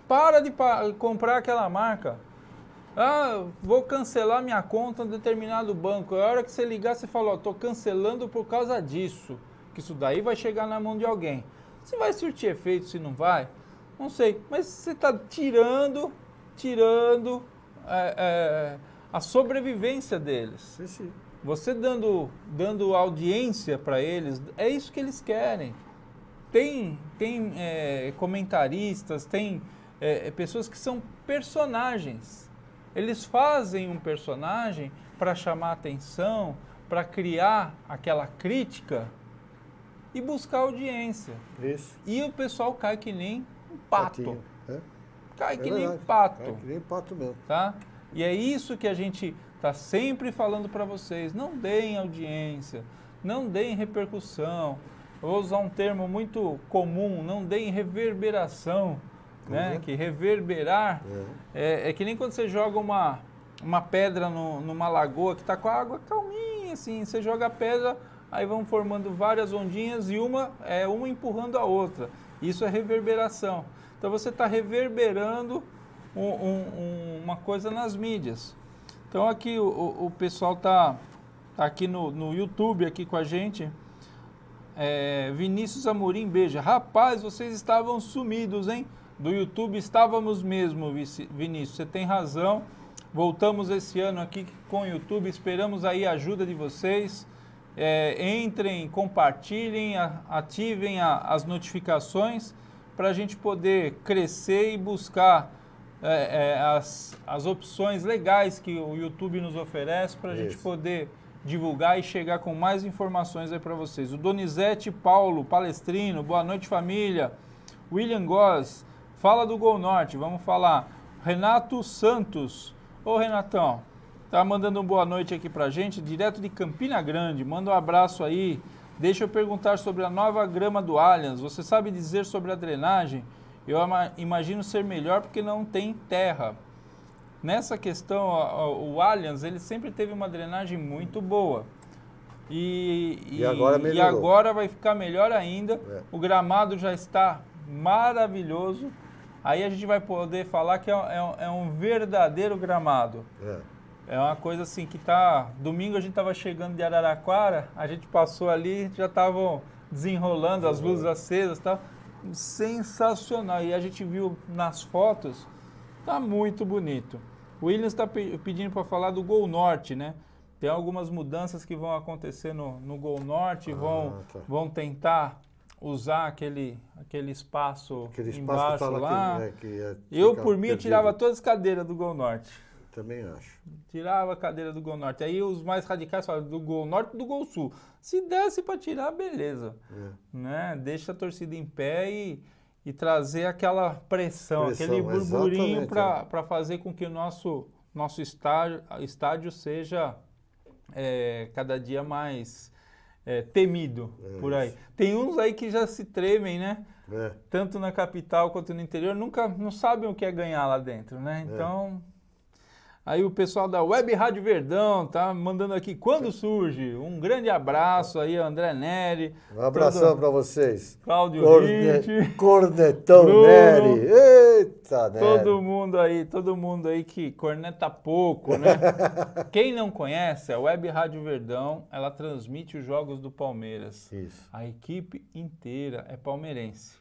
B: Para de pa comprar aquela marca. Ah, vou cancelar minha conta em determinado banco. A hora que você ligar, você fala, ó, tô cancelando por causa disso. Que isso daí vai chegar na mão de alguém. Se vai surtir efeito, se não vai, não sei. Mas você está tirando, tirando é, é, a sobrevivência deles.
A: Sim, sim.
B: Você dando, dando audiência para eles, é isso que eles querem. Tem, tem é, comentaristas, tem é, pessoas que são personagens eles fazem um personagem para chamar atenção, para criar aquela crítica e buscar audiência.
A: Isso.
B: E o pessoal cai que nem um pato.
A: É?
B: Cai é que verdade. nem pato.
A: Cai que nem pato mesmo.
B: Tá? E é isso que a gente está sempre falando para vocês. Não deem audiência, não deem repercussão. Eu vou usar um termo muito comum, não deem reverberação né? Uhum. Que reverberar uhum. é, é, que nem quando você joga uma, uma pedra no, numa lagoa que está com a água calminha, assim, você joga a pedra, aí vão formando várias ondinhas e uma é uma empurrando a outra. Isso é reverberação. Então você está reverberando um, um, uma coisa nas mídias. Então aqui o, o pessoal está tá aqui no, no YouTube aqui com a gente. É, Vinícius Amorim beija. Rapaz, vocês estavam sumidos, hein? Do YouTube estávamos mesmo, Vinícius. Você tem razão. Voltamos esse ano aqui com o YouTube. Esperamos aí a ajuda de vocês. É, entrem, compartilhem, ativem a, as notificações para a gente poder crescer e buscar é, é, as, as opções legais que o YouTube nos oferece para a gente poder divulgar e chegar com mais informações aí para vocês. O Donizete Paulo, palestrino, boa noite família. William Goss, Fala do Gol Norte, vamos falar. Renato Santos. Ô Renatão, tá mandando uma boa noite aqui pra gente, direto de Campina Grande. Manda um abraço aí. Deixa eu perguntar sobre a nova grama do Allianz. Você sabe dizer sobre a drenagem? Eu imagino ser melhor porque não tem terra. Nessa questão, o Allianz, ele sempre teve uma drenagem muito boa. E,
A: e, agora,
B: e agora vai ficar melhor ainda. É. O gramado já está maravilhoso. Aí a gente vai poder falar que é, é, é um verdadeiro gramado. É. É uma coisa assim que tá. Domingo a gente estava chegando de Araraquara, a gente passou ali, já estavam desenrolando as luzes acesas e tal. Sensacional. E a gente viu nas fotos, tá muito bonito. O Williams está pedindo para falar do Gol Norte, né? Tem algumas mudanças que vão acontecer no, no Gol Norte, ah, vão, tá. vão tentar usar aquele, aquele espaço, aquele espaço embaixo lá. Que, né, que eu, por mim, eu tirava todas as cadeiras do Gol Norte.
A: Também acho.
B: Tirava a cadeira do Gol Norte. Aí os mais radicais falam do Gol Norte e do Gol Sul. Se desse para tirar, beleza. É. Né? Deixa a torcida em pé e, e trazer aquela pressão, pressão aquele burburinho para é. fazer com que o nosso, nosso estádio, estádio seja é, cada dia mais é, temido é por aí. Tem uns aí que já se tremem, né? É. Tanto na capital quanto no interior, nunca não sabem o que é ganhar lá dentro, né? É. Então Aí o pessoal da Web Rádio Verdão tá mandando aqui quando surge. Um grande abraço aí, André Neri.
A: Um abração para vocês.
B: Cláudio Corne...
A: Cornetão Bruno, Neri. Eita,
B: Neri. Todo mundo aí, todo mundo aí que corneta pouco, né? Quem não conhece, a Web Rádio Verdão, ela transmite os jogos do Palmeiras.
A: Isso.
B: A equipe inteira é palmeirense.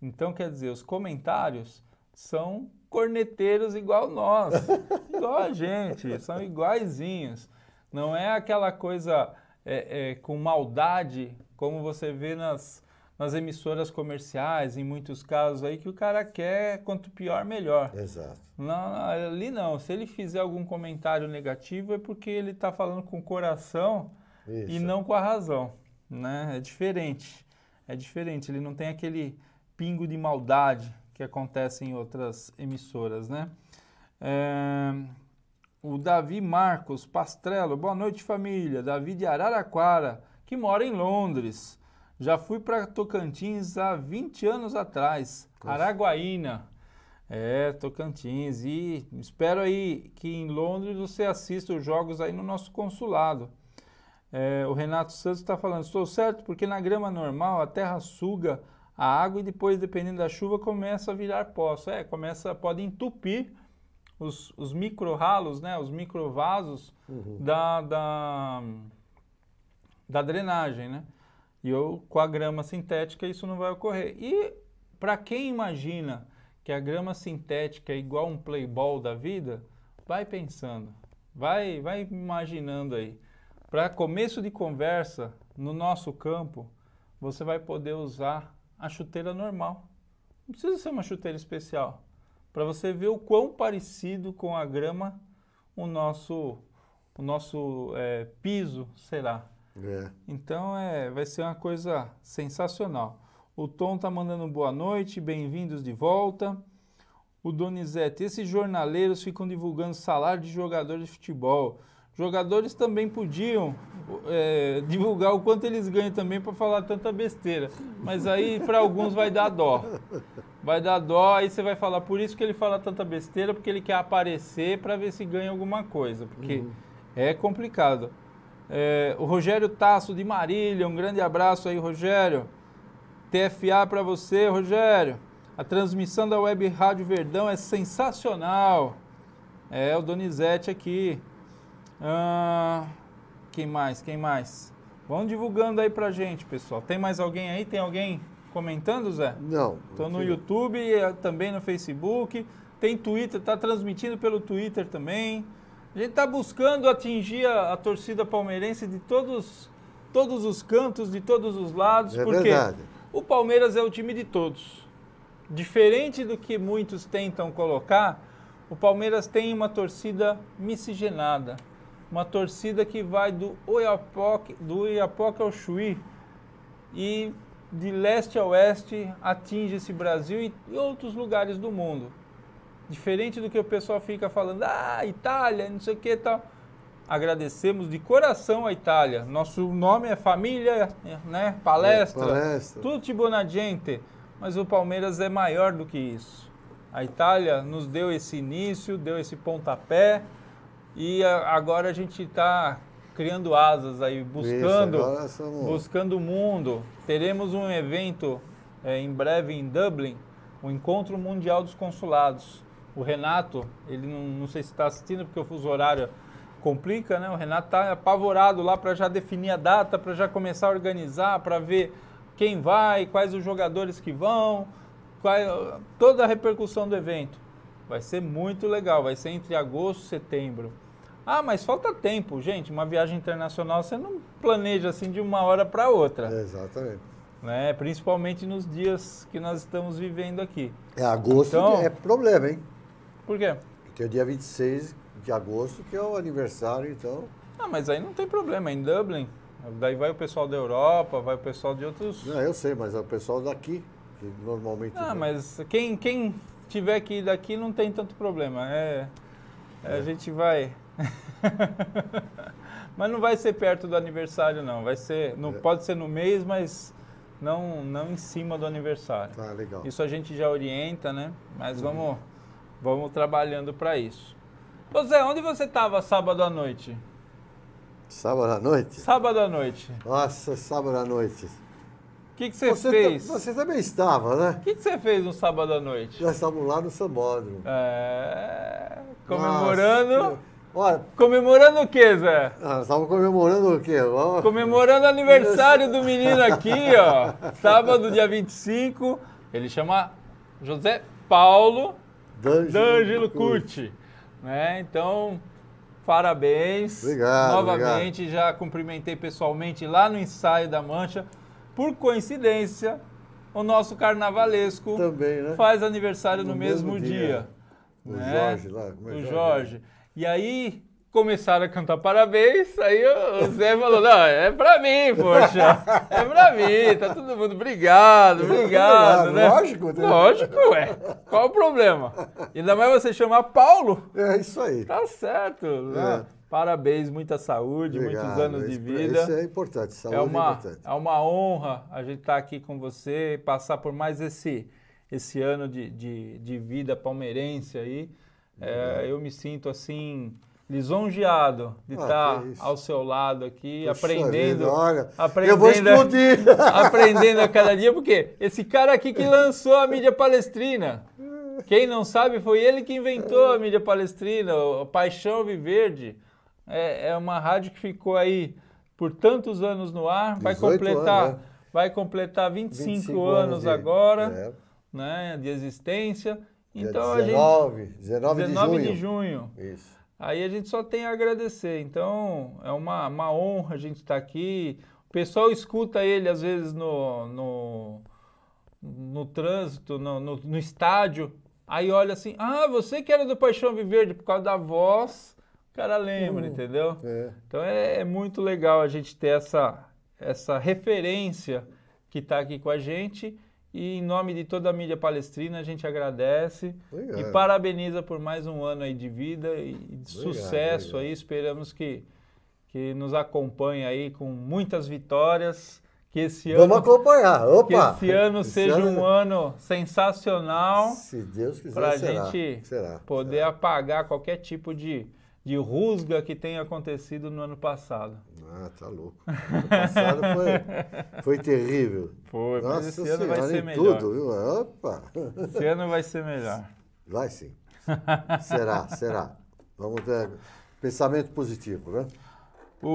B: Então, quer dizer, os comentários são corneteiros igual nós, igual a gente, são iguaizinhos. Não é aquela coisa é, é, com maldade, como você vê nas, nas emissoras comerciais, em muitos casos aí, que o cara quer quanto pior, melhor.
A: Exato.
B: Não, ali não. Se ele fizer algum comentário negativo, é porque ele está falando com o coração Isso. e não com a razão. Né? É diferente. É diferente. Ele não tem aquele pingo de maldade que acontece em outras emissoras, né? É, o Davi Marcos Pastrello, boa noite família. Davi de Araraquara, que mora em Londres. Já fui para Tocantins há 20 anos atrás, Nossa. Araguaína. É, Tocantins. E espero aí que em Londres você assista os jogos aí no nosso consulado. É, o Renato Santos está falando, estou certo, porque na grama normal a terra suga a água e depois, dependendo da chuva, começa a virar poço. É, começa, pode entupir os, os micro ralos, né, os micro vasos uhum. da, da, da drenagem, né? E eu, com a grama sintética isso não vai ocorrer. E para quem imagina que a grama sintética é igual um playball da vida, vai pensando, vai, vai imaginando aí. Para começo de conversa, no nosso campo, você vai poder usar a chuteira normal. Não precisa ser uma chuteira especial. Para você ver o quão parecido com a grama o nosso, o nosso é, piso será. É. Então é, vai ser uma coisa sensacional. O Tom tá mandando boa noite, bem-vindos de volta. O Donizete, esses jornaleiros ficam divulgando salário de jogador de futebol. Jogadores também podiam é, divulgar o quanto eles ganham também para falar tanta besteira. Mas aí para alguns vai dar dó. Vai dar dó, aí você vai falar, por isso que ele fala tanta besteira, porque ele quer aparecer para ver se ganha alguma coisa. Porque uhum. é complicado. É, o Rogério Tasso de Marília, um grande abraço aí, Rogério. TFA para você, Rogério. A transmissão da Web Rádio Verdão é sensacional. É, o Donizete aqui. Ah, quem mais? Quem mais? Vão divulgando aí pra gente, pessoal. Tem mais alguém aí? Tem alguém comentando, Zé?
A: Não.
B: Estou no YouTube, eh, também no Facebook. Tem Twitter, tá transmitindo pelo Twitter também. A gente está buscando atingir a, a, torcida palmeirense de todos, todos os cantos, de todos os lados,
A: é
B: porque
A: verdade.
B: o Palmeiras é o time de todos. Diferente do que muitos tentam colocar, o Palmeiras tem uma torcida miscigenada uma torcida que vai do Oiapoque, do Oiapoque ao Chuí e de leste a oeste atinge esse Brasil e outros lugares do mundo. Diferente do que o pessoal fica falando, ah, Itália, não sei o que tal. Agradecemos de coração a Itália. Nosso nome é família, né? Palestra,
A: é, palestra.
B: tutti buona gente. Mas o Palmeiras é maior do que isso. A Itália nos deu esse início, deu esse pontapé e agora a gente está criando asas aí, buscando,
A: Isso,
B: buscando o mundo. Teremos um evento é, em breve em Dublin, o Encontro Mundial dos Consulados. O Renato, ele não, não sei se está assistindo porque o fuso horário complica, né? O Renato está apavorado lá para já definir a data, para já começar a organizar, para ver quem vai, quais os jogadores que vão, qual, toda a repercussão do evento. Vai ser muito legal, vai ser entre agosto e setembro. Ah, mas falta tempo, gente. Uma viagem internacional você não planeja assim de uma hora para outra,
A: Exatamente.
B: né? Principalmente nos dias que nós estamos vivendo aqui.
A: É agosto
B: Então-
A: que é problema, hein?
B: Por quê?
A: Porque é dia 26 de agosto, que é o aniversário, então.
B: Ah, mas aí não tem problema, é em Dublin. Daí vai o pessoal da Europa, vai o pessoal de outros.
A: Não, eu sei, mas é o pessoal daqui, que normalmente.
B: Ah, mas quem, quem tiver que ir daqui não tem tanto problema. É, a gente vai. mas não vai ser perto do aniversário, não. Vai ser. Não,
A: É.
B: Pode ser no mês, mas não, não em cima do aniversário.
A: Tá legal.
B: Isso a gente já orienta, né? Mas vamos, vamos trabalhando para isso. Ô Zé, onde você estava sábado à noite?
A: Sábado à noite?
B: Sábado à noite.
A: Nossa, sábado à noite.
B: O que, que você,
A: Você,
B: fez?
A: você também estava, né?
B: O que, que você fez no sábado à noite?
A: Nós estávamos lá no Sambódromo.
B: É... Comemorando.
A: Nossa, Olha,
B: Comemorando o que, Zé?
A: ah, nós estávamos comemorando o quê? Vamos-
B: Comemorando o aniversário do menino aqui, ó. Sábado, dia 25. Ele chama José Paulo
A: D'Angelo
B: D'Angelo
A: Curti.
B: Curti. Né? Então, parabéns.
A: Obrigado,
B: Novamente, já cumprimentei pessoalmente lá no ensaio da Mancha. Por coincidência, o nosso carnavalesco
A: Também, né?
B: faz aniversário no,
A: No
B: mesmo,
A: mesmo
B: dia.
A: dia. O
B: né?
A: Jorge lá, como é
B: o
A: Jorge?
B: Jorge. E aí começaram a cantar parabéns, aí o Zé falou, não, é pra mim, poxa, é pra mim, tá todo mundo, obrigado, obrigado, né?
A: Lógico, né?
B: Lógico, ué, qual o problema? Ainda mais você chamar Paulo,
A: É isso aí.
B: tá certo, né?
A: É.
B: Parabéns, muita saúde, muitos
A: Obrigado.
B: anos de
A: Isso-
B: vida.
A: Isso é importante, saúde
B: É uma,
A: é importante.
B: é uma honra a gente estar aqui com você, passar por mais esse, esse ano de, de, de vida palmeirense aí. É, eu me sinto assim lisonjeado de
A: Ah,
B: estar ao seu lado aqui,
A: Puxa
B: aprendendo,
A: vida, olha,
B: aprendendo,
A: eu vou explodir.
B: aprendendo a cada dia, porque esse cara aqui que lançou a mídia palestrina, quem não sabe foi ele que inventou a mídia palestrina, o Paixão Viverde. É, é uma rádio que ficou aí por tantos anos no ar, vai
A: 18
B: completar,
A: anos, né?
B: vai completar 25,
A: 25
B: anos,
A: de-
B: agora,
A: é,
B: né, de existência. Então a
A: 19, 19,
B: gente 19
A: de
B: de
A: junho.
B: junho.
A: Isso.
B: Aí a gente só tem a agradecer. Então é uma, uma honra a gente estar aqui. O pessoal escuta ele às vezes no, no, no trânsito, no, no, no estádio. Aí olha assim: ah, você que era do Paixão Viverde, por causa da voz, o cara lembra, entendeu?
A: É.
B: Então é, é muito legal a gente ter essa, essa referência que está aqui com a gente. E em nome de toda a mídia palestrina, a gente agradece e
A: Obrigado.
B: parabeniza por mais um ano aí de vida e de sucesso
A: obrigado.
B: aí. Esperamos que, que nos acompanhe aí com muitas vitórias. Que esse
A: Vamos
B: ano,
A: acompanhar.
B: que
A: Opa!
B: esse ano
A: Esse
B: seja
A: ano-
B: um ano sensacional
A: Se Deus quiser,
B: para a
A: será.
B: gente
A: será.
B: poder apagar qualquer tipo de, de rusga que tenha acontecido no ano passado.
A: Ah, tá louco. Ano passado foi, foi terrível.
B: Foi, mas
A: Nossa
B: esse ano vai ser melhor.
A: tudo, viu? Opa!
B: Esse ano vai ser melhor.
A: Vai sim. Será, será. Vamos ter pensamento positivo, né?
B: O,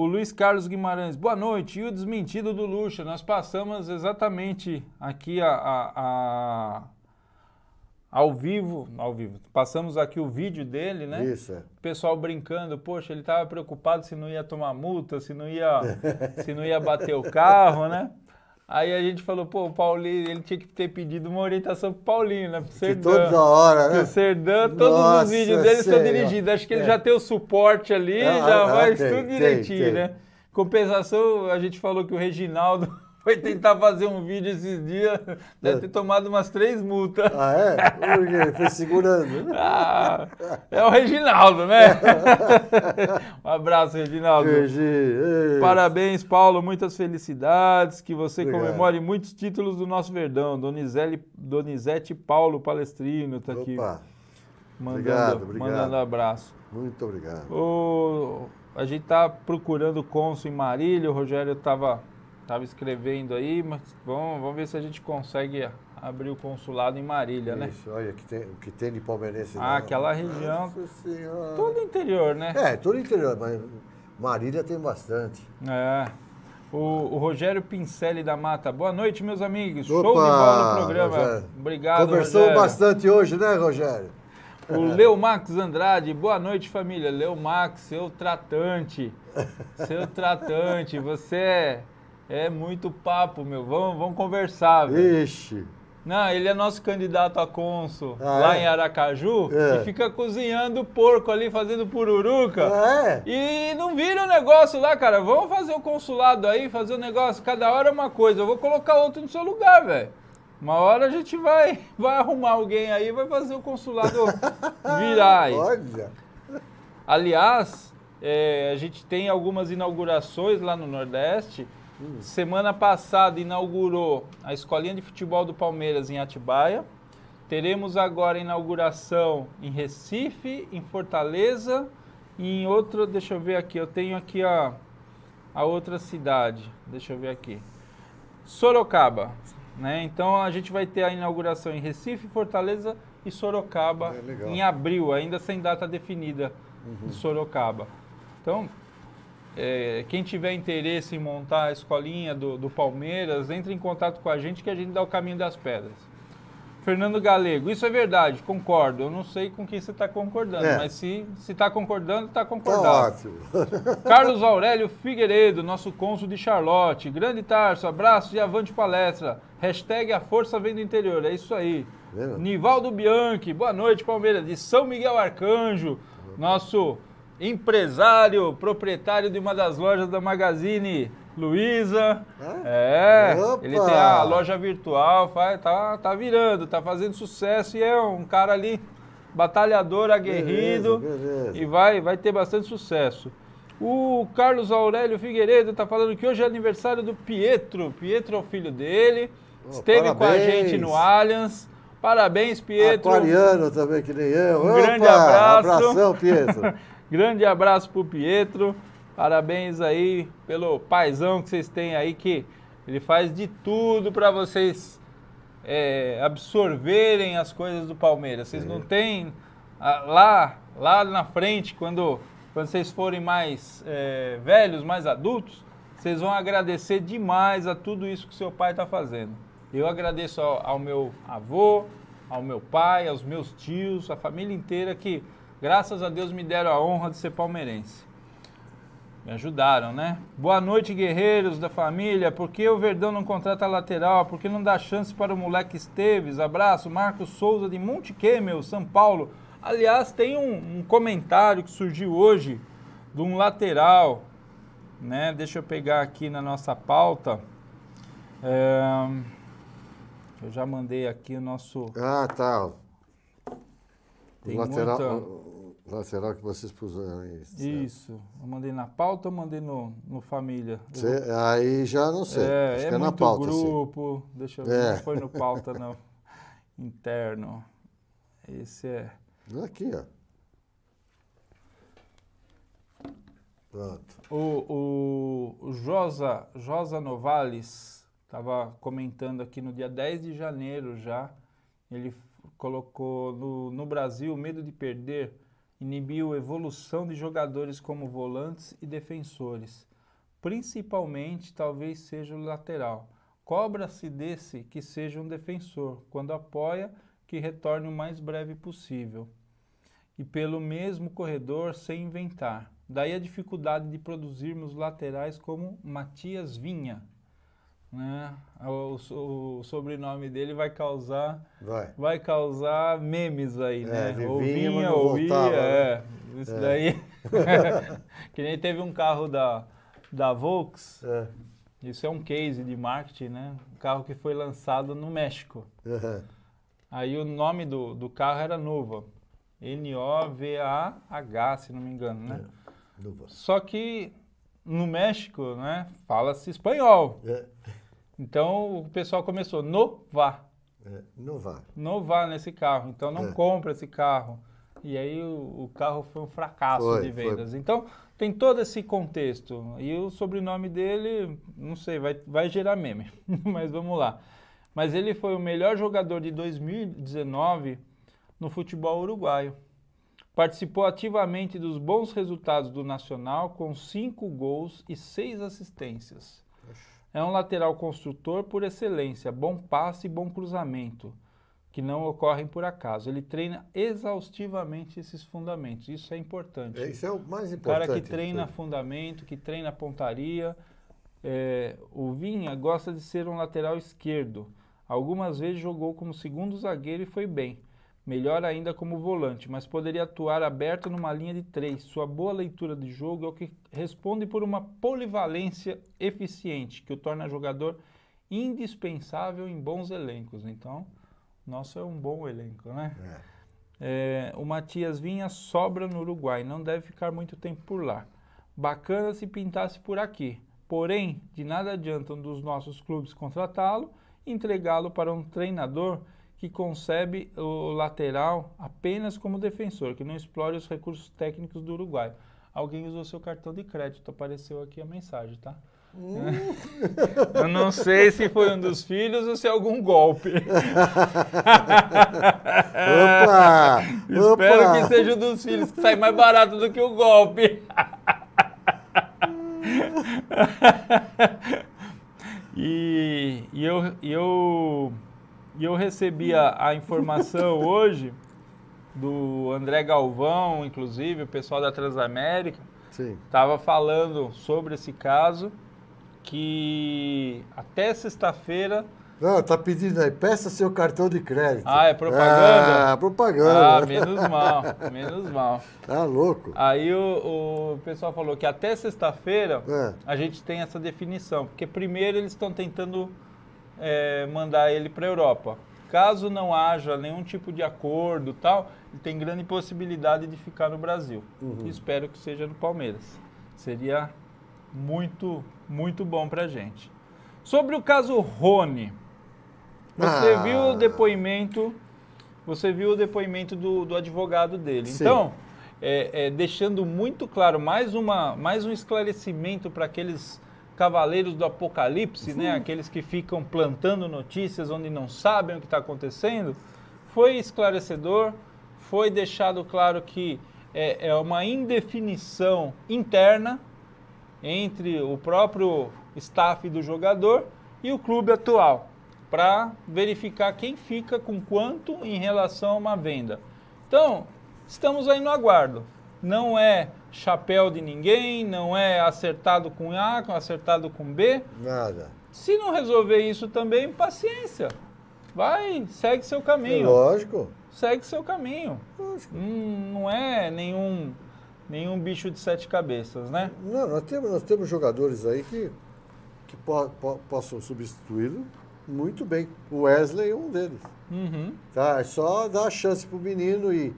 B: o Luiz Carlos Guimarães, boa noite. E o desmentido do Lucha? Nós passamos exatamente aqui a, a- a- ao vivo, ao vivo. Passamos aqui o vídeo dele, né?
A: Isso, é.
B: O pessoal brincando, poxa, ele estava preocupado se não ia tomar multa, se não ia, se não ia bater o carro, né? Aí a gente falou, pô, o Paulinho, ele tinha que ter pedido uma orientação pro Paulinho, né? Pro
A: Que
B: Serdã.
A: toda hora,
B: Que
A: né?
B: o Serdã, todos
A: Nossa
B: os vídeos dele são dirigidos. Acho que ele
A: É.
B: já tem o suporte ali,
A: Ah,
B: já
A: ah,
B: faz
A: tem,
B: tudo
A: tem,
B: direitinho,
A: tem.
B: né? Compensação, a gente falou que o Reginaldo foi tentar fazer um vídeo esses dias, deve ter tomado umas três multas.
A: Ah, é? Por quê? Foi segurando.
B: Ah, é o Reginaldo, né? um abraço, Reginaldo.
A: Regi.
B: Parabéns, Paulo. Muitas felicidades. Que você
A: Obrigado.
B: comemore muitos títulos do nosso Verdão. Donizete, Donizete Paulo Palestrino está aqui
A: Opa,
B: mandando,
A: Obrigado, obrigado.
B: mandando abraço.
A: muito obrigado.
B: O, a gente tá procurando o cônsul em Marília. O Rogério estava tava escrevendo aí, mas vamos, vamos ver se a gente consegue abrir o consulado em Marília, né?
A: Isso, olha, que tem, o que tem de palmeirense.
B: Ah,
A: lá.
B: aquela região.
A: Nossa Senhora.
B: Todo interior, né?
A: É, todo interior, mas Marília tem bastante.
B: É. O, o Rogério Pincelli da Mata. Boa noite, meus amigos. Show de
A: Opa,
B: bola no programa.
A: Rogério.
B: Obrigado,
A: Conversamos
B: Rogério.
A: bastante hoje, né, Rogério?
B: O Leo Max Andrade. Boa noite, família. Leo Max, seu tratante. Seu tratante. Você é, muito papo, meu. Vamos, vamos conversar, velho.
A: Ixi.
B: Não, ele é nosso candidato a cônsul
A: Ah,
B: lá
A: é?
B: em Aracaju
A: É.
B: e fica cozinhando porco ali, fazendo pururuca.
A: Ah, é?
B: E não vira o negócio lá, cara. Vamos fazer o consulado aí, fazer o negócio. Cada hora é uma coisa. Eu vou colocar outro no seu lugar, velho. Uma hora a gente vai, vai arrumar alguém aí vai fazer o consulado virar aí.
A: Olha.
B: Aliás, é, a gente tem algumas inaugurações lá no Nordeste. Semana passada inaugurou a escolinha de futebol do Palmeiras em Atibaia. Teremos agora a inauguração em Recife, em Fortaleza e em outro, deixa eu ver aqui, eu tenho aqui a, a outra cidade, deixa eu ver aqui. Sorocaba, né? Então a gente vai ter a inauguração em Recife, Fortaleza e Sorocaba
A: É,
B: em abril, ainda sem data definida
A: Uhum.
B: de Sorocaba. Então, é, quem tiver interesse em montar a escolinha do, do Palmeiras, entre em contato com a gente que a gente dá o caminho das pedras. Fernando Galego, isso é verdade, concordo. Eu não sei com quem você está concordando,
A: É.
B: mas se está concordando, está
A: Tá
B: concordado.
A: ótimo.
B: Carlos Aurélio Figueiredo, nosso cônsul de Charlotte. Grande Tarso, abraço e avante palestra. Hashtag a força vem do interior, é isso aí.
A: Vendo?
B: Nivaldo Bianchi, boa noite, Palmeiras, de São Miguel Arcanjo. Nosso empresário, proprietário de uma das lojas da Magazine Luiza. É,
A: Opa!
B: ele tem a loja virtual, faz, tá, tá virando, tá fazendo sucesso e é um cara ali batalhador, aguerrido
A: Beleza, beleza.
B: e vai, vai ter bastante sucesso. O Carlos Aurélio Figueiredo está falando que hoje é aniversário do Pietro. Pietro é o filho dele.
A: Oh,
B: Esteve com a
A: parabéns.
B: gente no Allianz. Parabéns, Pietro.
A: Aquariano também, que nem eu.
B: Um grande
A: Opa,
B: abraço.
A: Abração, Pietro.
B: Grande abraço pro Pietro. Parabéns aí pelo paizão que vocês têm aí, que ele faz de tudo para vocês é, absorverem as coisas do Palmeiras. Vocês não têm lá, lá na frente, quando, quando vocês forem mais é, velhos, mais adultos, vocês vão agradecer demais a tudo isso que seu pai está fazendo. Eu agradeço ao, ao meu avô, ao meu pai, aos meus tios, a família inteira que, graças a Deus, me deram a honra de ser palmeirense. Me ajudaram, né? Boa noite, guerreiros da família. Por que o Verdão não contrata lateral? Por que não dá chance para o moleque Esteves? Abraço, Marcos Souza de Monte Kemmel, São Paulo. Aliás, tem um, um comentário que surgiu hoje de um lateral, né? Deixa eu pegar aqui na nossa pauta. É, Eu já mandei aqui o nosso.
A: Ah, tá.
B: Tem
A: lateral,
B: muita-
A: o lateral que vocês puseram certo.
B: Isso. Eu mandei na pauta ou mandei no, no família? Eu
A: Cê- aí já não sei.
B: É,
A: Acho
B: é
A: é na
B: muito
A: pauta, sim.
B: grupo. Deixa eu ver,
A: É.
B: não foi no pauta, não. Interno. Esse é.
A: Aqui, ó. Pronto.
B: O, o, o Josa, Josa Novales estava comentando aqui no dia 10 de janeiro já. Ele colocou no, no Brasil o medo de perder inibiu a evolução de jogadores como volantes e defensores. Principalmente, talvez seja o lateral. Cobra-se desse que seja um defensor. Quando apoia, que retorne o mais breve possível e pelo mesmo corredor sem inventar. Daí a dificuldade de produzirmos laterais como Matias Vinha. Né? O, o- o sobrenome dele vai causar,
A: Vai.
B: vai causar memes aí,
A: É,
B: né?
A: ele
B: Ou
A: vinha, mas
B: vinha,
A: não
B: ou ia,
A: voltava, né?
B: é. Isso daí. que nem teve um carro da, da Volks
A: É.
B: Isso é um case de marketing, né? Um carro que foi lançado no México.
A: Aham.
B: Aí o nome do, do carro era Nova. N-O-V-A-H, se não me engano, né?
A: Nova.
B: Só que no México, né, fala-se espanhol.
A: É,
B: Então o pessoal começou Nova,
A: é, Nova.
B: Nova nesse carro. Então não
A: É.
B: compra esse carro. E aí o, o carro foi um fracasso
A: Foi,
B: de
A: foi.
B: vendas. Então tem todo esse contexto. E o sobrenome dele, não sei, vai, vai gerar meme. Mas vamos lá. Mas ele foi o melhor jogador de 2019 no futebol uruguaio. Participou ativamente dos bons resultados do Nacional com cinco gols e seis assistências. É um lateral construtor por excelência, bom passe e bom cruzamento, que não ocorrem por acaso. Ele treina exaustivamente esses fundamentos. Isso é importante.
A: É, Isso é o mais
B: O
A: importante.
B: cara que
A: de
B: treina
A: tudo.
B: fundamento, que treina pontaria. É, o Vinha gosta de ser um lateral esquerdo. Algumas vezes jogou como segundo zagueiro e foi bem. Melhor ainda como volante, mas poderia atuar aberto numa linha de três. Sua boa leitura de jogo é o que responde por uma polivalência eficiente, que o torna jogador indispensável em bons elencos. Então, nosso é um bom elenco, né? É, o Matias Vinha sobra no Uruguai, não deve ficar muito tempo por lá. Bacana se pintasse por aqui. Porém, de nada adianta um dos nossos clubes contratá-lo e entregá-lo para um treinador que concebe o lateral apenas como defensor, que não explore os recursos técnicos do Uruguai. Alguém usou seu cartão de crédito, apareceu aqui a mensagem, tá? Eu não sei se foi um dos filhos ou se é algum golpe.
A: Opa!
B: Espero
A: Opa!
B: que seja um dos filhos, que sai mais barato do que o golpe. e, e eu, e eu, e eu recebi a, a informação hoje do André Galvão, inclusive, o pessoal da Transamérica, estava falando sobre esse caso, que até sexta-feira
A: Não, tá pedindo aí, peça seu cartão de crédito.
B: Ah, é propaganda?
A: Ah, propaganda.
B: Ah, menos mal, menos mal.
A: Tá louco.
B: Aí o, o pessoal falou que até sexta-feira
A: É.
B: a gente tem essa definição, porque primeiro eles estão tentando é, mandar ele para a Europa. Caso não haja nenhum tipo de acordo tal, ele tem grande possibilidade de ficar no Brasil.
A: Uhum.
B: Espero que seja no Palmeiras. Seria muito, muito bom pra gente. Sobre o caso Rony, você
A: Ah.
B: viu o depoimento, você viu o depoimento do, do advogado dele.
A: Sim.
B: Então, é, é, deixando muito claro, mais, uma, mais um esclarecimento para aqueles cavaleiros do apocalipse, né? aqueles que ficam plantando notícias onde não sabem o que está acontecendo, foi esclarecedor, foi deixado claro que é, é uma indefinição interna entre o próprio staff do jogador e o clube atual, para verificar quem fica com quanto em relação a uma venda. Então, estamos aí no aguardo. Não é chapéu de ninguém, não é acertado com A, acertado com B.
A: Nada.
B: Se não resolver isso também, paciência. Vai, segue seu caminho.
A: Lógico.
B: Segue seu caminho.
A: Lógico.
B: Hum, não é nenhum, nenhum bicho de sete cabeças, né?
A: Não, nós temos, nós temos jogadores aí que, que po- po- possam substituí-lo muito bem. O Wesley é um deles.
B: Uhum.
A: Tá? É só dar a chance pro menino e.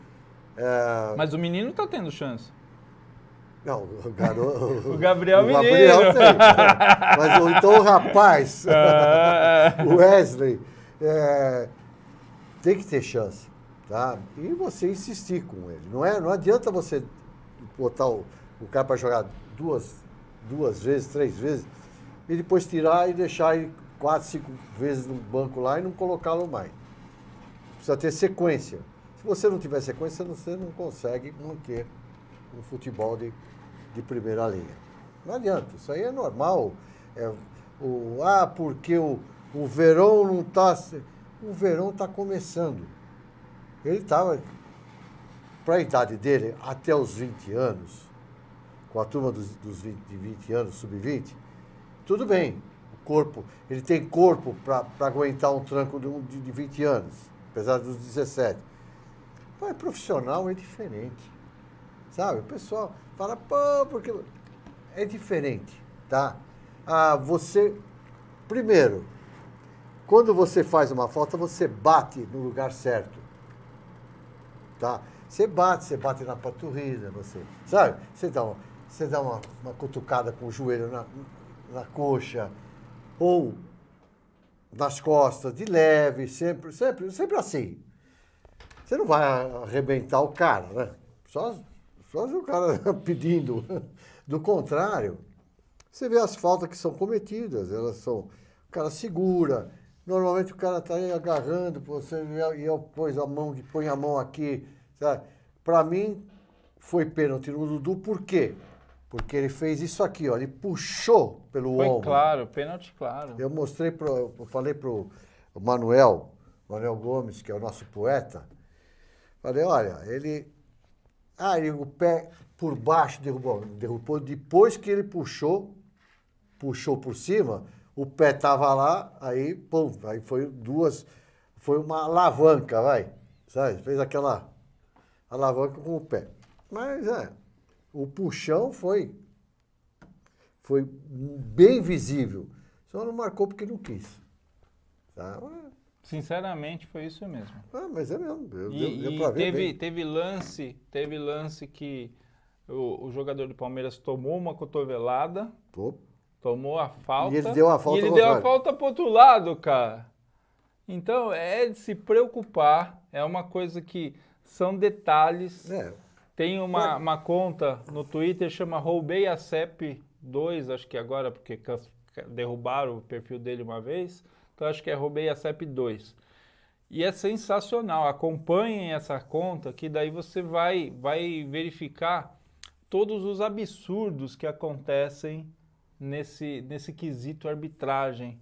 A: é,
B: Mas o menino tá tendo chance.
A: Não, o garoto.
B: O Gabriel
A: o
B: Menino.
A: Gabriel tem. Mas então o rapaz,
B: Ah,
A: o Wesley, é, tem que ter chance. Tá? E você insistir com ele. Não, é, não adianta você botar o, o cara para jogar duas, duas vezes, três vezes, e depois tirar e deixar ele quatro, cinco vezes no banco lá e não colocá-lo mais. Precisa ter sequência. Se você não tiver sequência, você não consegue manter um futebol de, de primeira linha. Não adianta, isso aí é normal. É, o, ah, porque o, o verão não está. O verão está começando. Ele estava, para a idade dele, até os 20 anos, com a turma dos, dos 20, de 20 anos, sub-20, tudo bem. O corpo, ele tem corpo para aguentar um tranco de, de 20 anos, apesar dos 17. Mas profissional é diferente. Sabe? O pessoal fala, pô, porque. É diferente, tá? Ah, você, primeiro, quando você faz uma falta, você bate no lugar certo. Tá? Você bate, você bate na panturrilha, você, sabe? Você dá, uma, você dá uma, uma cutucada com o joelho na, na coxa, ou nas costas, de leve, sempre, sempre, sempre assim. Você não vai arrebentar o cara, né? Só, só se o cara pedindo. Do contrário, você vê as faltas que são cometidas, elas são. O cara segura, normalmente o cara está aí agarrando, você e eu pôs a mão, põe a mão aqui? Para mim, foi pênalti no Dudu, por quê? Porque ele fez isso aqui, ó, ele puxou pelo
B: Foi
A: ombro.
B: claro, pênalti claro.
A: Eu mostrei pro, eu falei pro o Manuel, Manuel Gomes, que é o nosso poeta. Falei, olha, ele ah, o pé por baixo derrubou, derrubou depois que ele puxou, puxou por cima, o pé tava lá, aí, pum, aí foi duas, foi uma alavanca, vai, sabe? Fez aquela alavanca com o pé. Mas é, o puxão foi foi bem visível. Só não marcou porque não quis. Tá?
B: Sinceramente, foi isso mesmo.
A: Ah, mas é mesmo. Deu,
B: E,
A: deu, deu
B: e teve,
A: bem.
B: teve lance, teve lance que o, o jogador do Palmeiras tomou uma cotovelada,
A: Pô,
B: tomou a falta.
A: E ele deu a falta
B: E ele deu a falta pro outro lado, cara. Então, é de se preocupar. É uma coisa que são detalhes.
A: é,
B: Tem uma,
A: Ué.
B: uma conta no Twitter chama Roubei a CEP 2, acho que agora, porque derrubaram o perfil dele uma vez. Então acho que é Roubei a CEP 2. E é sensacional. Acompanhem essa conta, que daí você vai, vai verificar todos os absurdos que acontecem nesse, nesse quesito arbitragem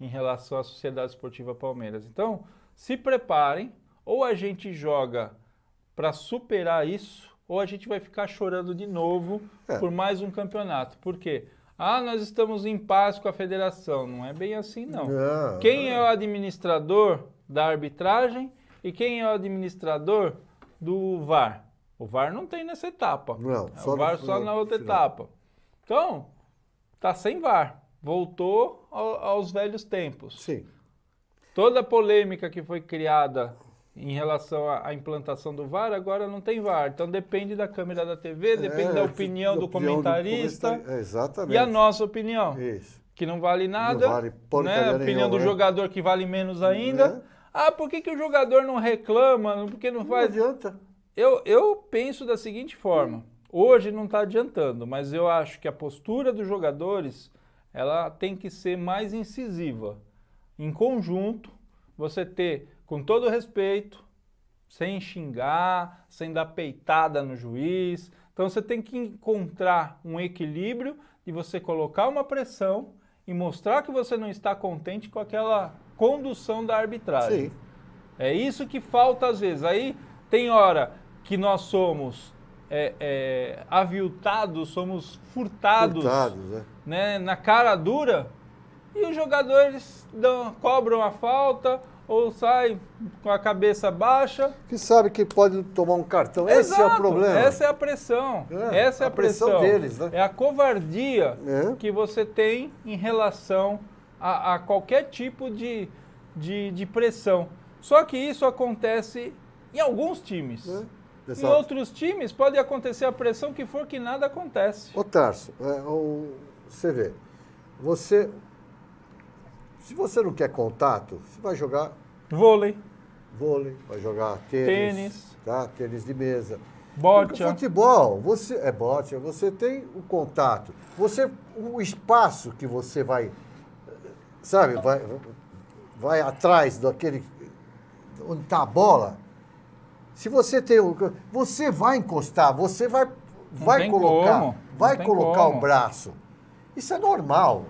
B: em relação à Sociedade Esportiva Palmeiras. Então, se preparem, ou a gente joga para superar isso, ou a gente vai ficar chorando de novo
A: É.
B: por mais um campeonato. Por quê? Ah, nós estamos em paz com a federação. Não é bem assim, não.
A: Não,
B: Quem
A: não.
B: é o administrador da arbitragem e quem é o administrador do VAR? O VAR não tem nessa etapa.
A: Não,
B: É o VAR
A: no-
B: só na outra
A: final.
B: etapa. Então, tá sem VAR. Voltou ao- aos velhos tempos.
A: Sim.
B: Toda a polêmica que foi criada em relação à implantação do VAR, agora não tem VAR. Então depende da câmera da TV, depende
A: É,
B: da opinião do comentarista
A: comentarista, Exatamente.
B: e a nossa opinião,
A: Isso.
B: que não vale nada.
A: Não vale
B: né? A opinião do
A: né?
B: jogador que vale menos ainda.
A: Né?
B: Ah, por que, que o jogador não reclama? Por que não
A: Não
B: faz?
A: adianta.
B: Eu, eu penso da seguinte forma. Hoje não está adiantando, mas eu acho que a postura dos jogadores ela tem que ser mais incisiva. Em conjunto, você ter, com todo respeito, sem xingar, sem dar peitada no juiz. Então você tem que encontrar um equilíbrio de você colocar uma pressão e mostrar que você não está contente com aquela condução da arbitragem.
A: Sim.
B: É isso que falta às vezes. Aí tem hora que nós somos é, é, aviltados, somos furtados,
A: Furtados, né?
B: né, na cara dura e os jogadores dão- cobram a falta ou saem com a cabeça baixa.
A: Que sabe que pode tomar um cartão. Esse é o
B: Exato,
A: problema.
B: Essa é a pressão.
A: É,
B: essa é a,
A: a pressão
B: pressão.
A: deles, né?
B: É a covardia
A: É.
B: que você tem em relação a, a qualquer tipo de, de, de pressão. Só que isso acontece em alguns times.
A: Né?
B: Em
A: Exato.
B: outros times pode acontecer a pressão que for que nada acontece.
A: Ô Tarso, é, o- você vê, você, se você não quer contato, você vai jogar
B: Vôlei,
A: vôlei, vai jogar tênis,
B: Tênis.
A: tá? tênis de mesa.
B: bote,
A: futebol, você é bote, você tem o contato, você o espaço que você vai, sabe, vai, vai atrás daquele onde está a bola. Se você tem o, você vai encostar, você vai, vai colocar,
B: como,
A: vai colocar
B: como.
A: o braço. Isso é normal.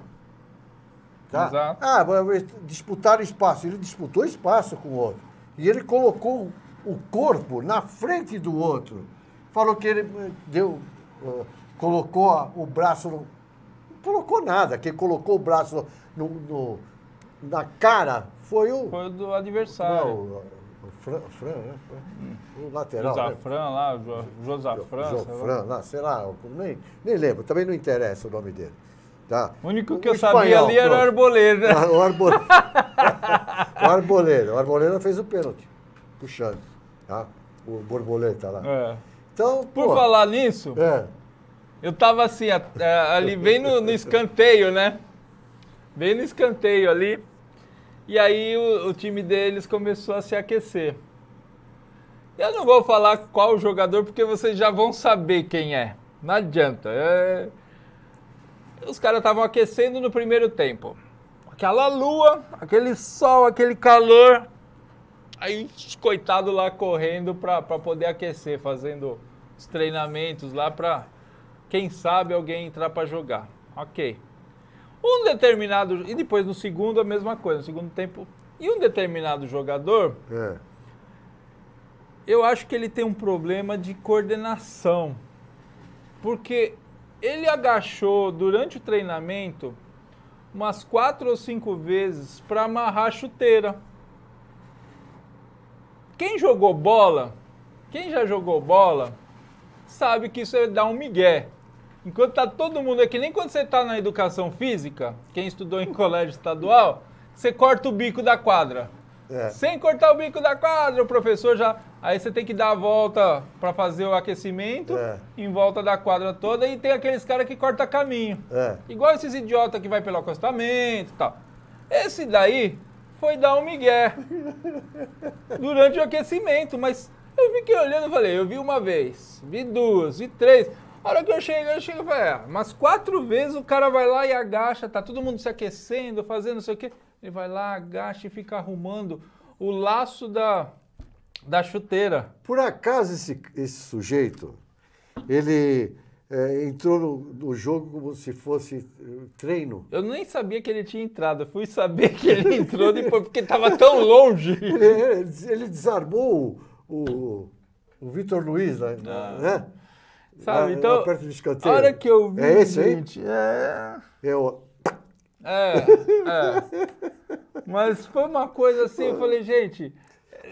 A: Tá?
B: Exato.
A: Ah, disputaram espaço. Ele disputou espaço com o outro. E ele colocou o corpo na frente do outro. Falou que ele eh, deu, eh, colocou o braço. No, não colocou nada. Quem colocou o braço no, no- na cara foi o.
B: foi o do
A: não,
B: adversário.
A: o, o Fran, Fran, né? O lateral. né?
B: Josafran lá, Jo- Josafran. sei lá.
A: Lá, sei lá, nem, nem lembro, também não interessa o nome dele. Tá?
B: O único que
A: O
B: eu sabia
A: espanhol,
B: ali era o
A: pronto.
B: Arboleda.
A: Ah, O Arboleda. o Arboleda. O Arboleda fez o pênalti, puxando. Tá? O borboleta lá.
B: É.
A: Então,
B: Por
A: pô,
B: falar nisso,
A: É,
B: eu tava assim, ali bem no, no escanteio, né? Bem no escanteio ali. E aí o, o time deles começou a se aquecer. Eu não vou falar qual jogador, porque vocês já vão saber quem é. Não adianta. é- Os caras estavam aquecendo no primeiro tempo. Aquela lua, aquele sol, aquele calor. Aí, coitado lá correndo pra, pra poder aquecer, fazendo os treinamentos lá pra, quem sabe, alguém entrar pra jogar. Ok. Um determinado. E depois no segundo a mesma coisa, no segundo tempo. E um determinado jogador,
A: é.
B: eu acho que ele tem um problema de coordenação. Porque ele agachou durante o treinamento umas quatro ou cinco vezes para amarrar a chuteira. Quem jogou bola, quem já jogou bola, sabe que isso é dar um migué. Enquanto tá todo mundo aqui, nem quando você tá na educação física, quem estudou em colégio estadual, você corta o bico da quadra.
A: É.
B: Sem cortar o bico da quadra, o professor já. Aí você tem que dar a volta para fazer o aquecimento
A: É.
B: em volta da quadra toda e tem aqueles caras que cortam caminho.
A: É.
B: Igual esses idiotas que vai pelo acostamento e tal. Esse daí foi dar um migué durante o aquecimento, mas eu fiquei olhando e falei, eu vi uma vez, vi duas, vi três. A hora que eu cheguei, eu cheguei e falei, ah, mas quatro vezes o cara vai lá e agacha, tá todo mundo se aquecendo, fazendo não sei o quê. Ele vai lá, agacha e fica arrumando o laço da, da chuteira.
A: Por acaso esse, esse sujeito, ele é, entrou no, no jogo como se fosse eh, treino.
B: Eu nem sabia que ele tinha entrado, eu fui saber que ele entrou depois, porque tava tão longe.
A: Ele, ele- desarmou o, o, o Vitor Luiz, lá, né?
B: Sabe,
A: Lá-
B: então,
A: lá perto do
B: a hora que eu vi,
A: É esse aí?
B: gente, é...
A: É o-
B: É, é. Mas foi uma coisa assim, eu falei, gente,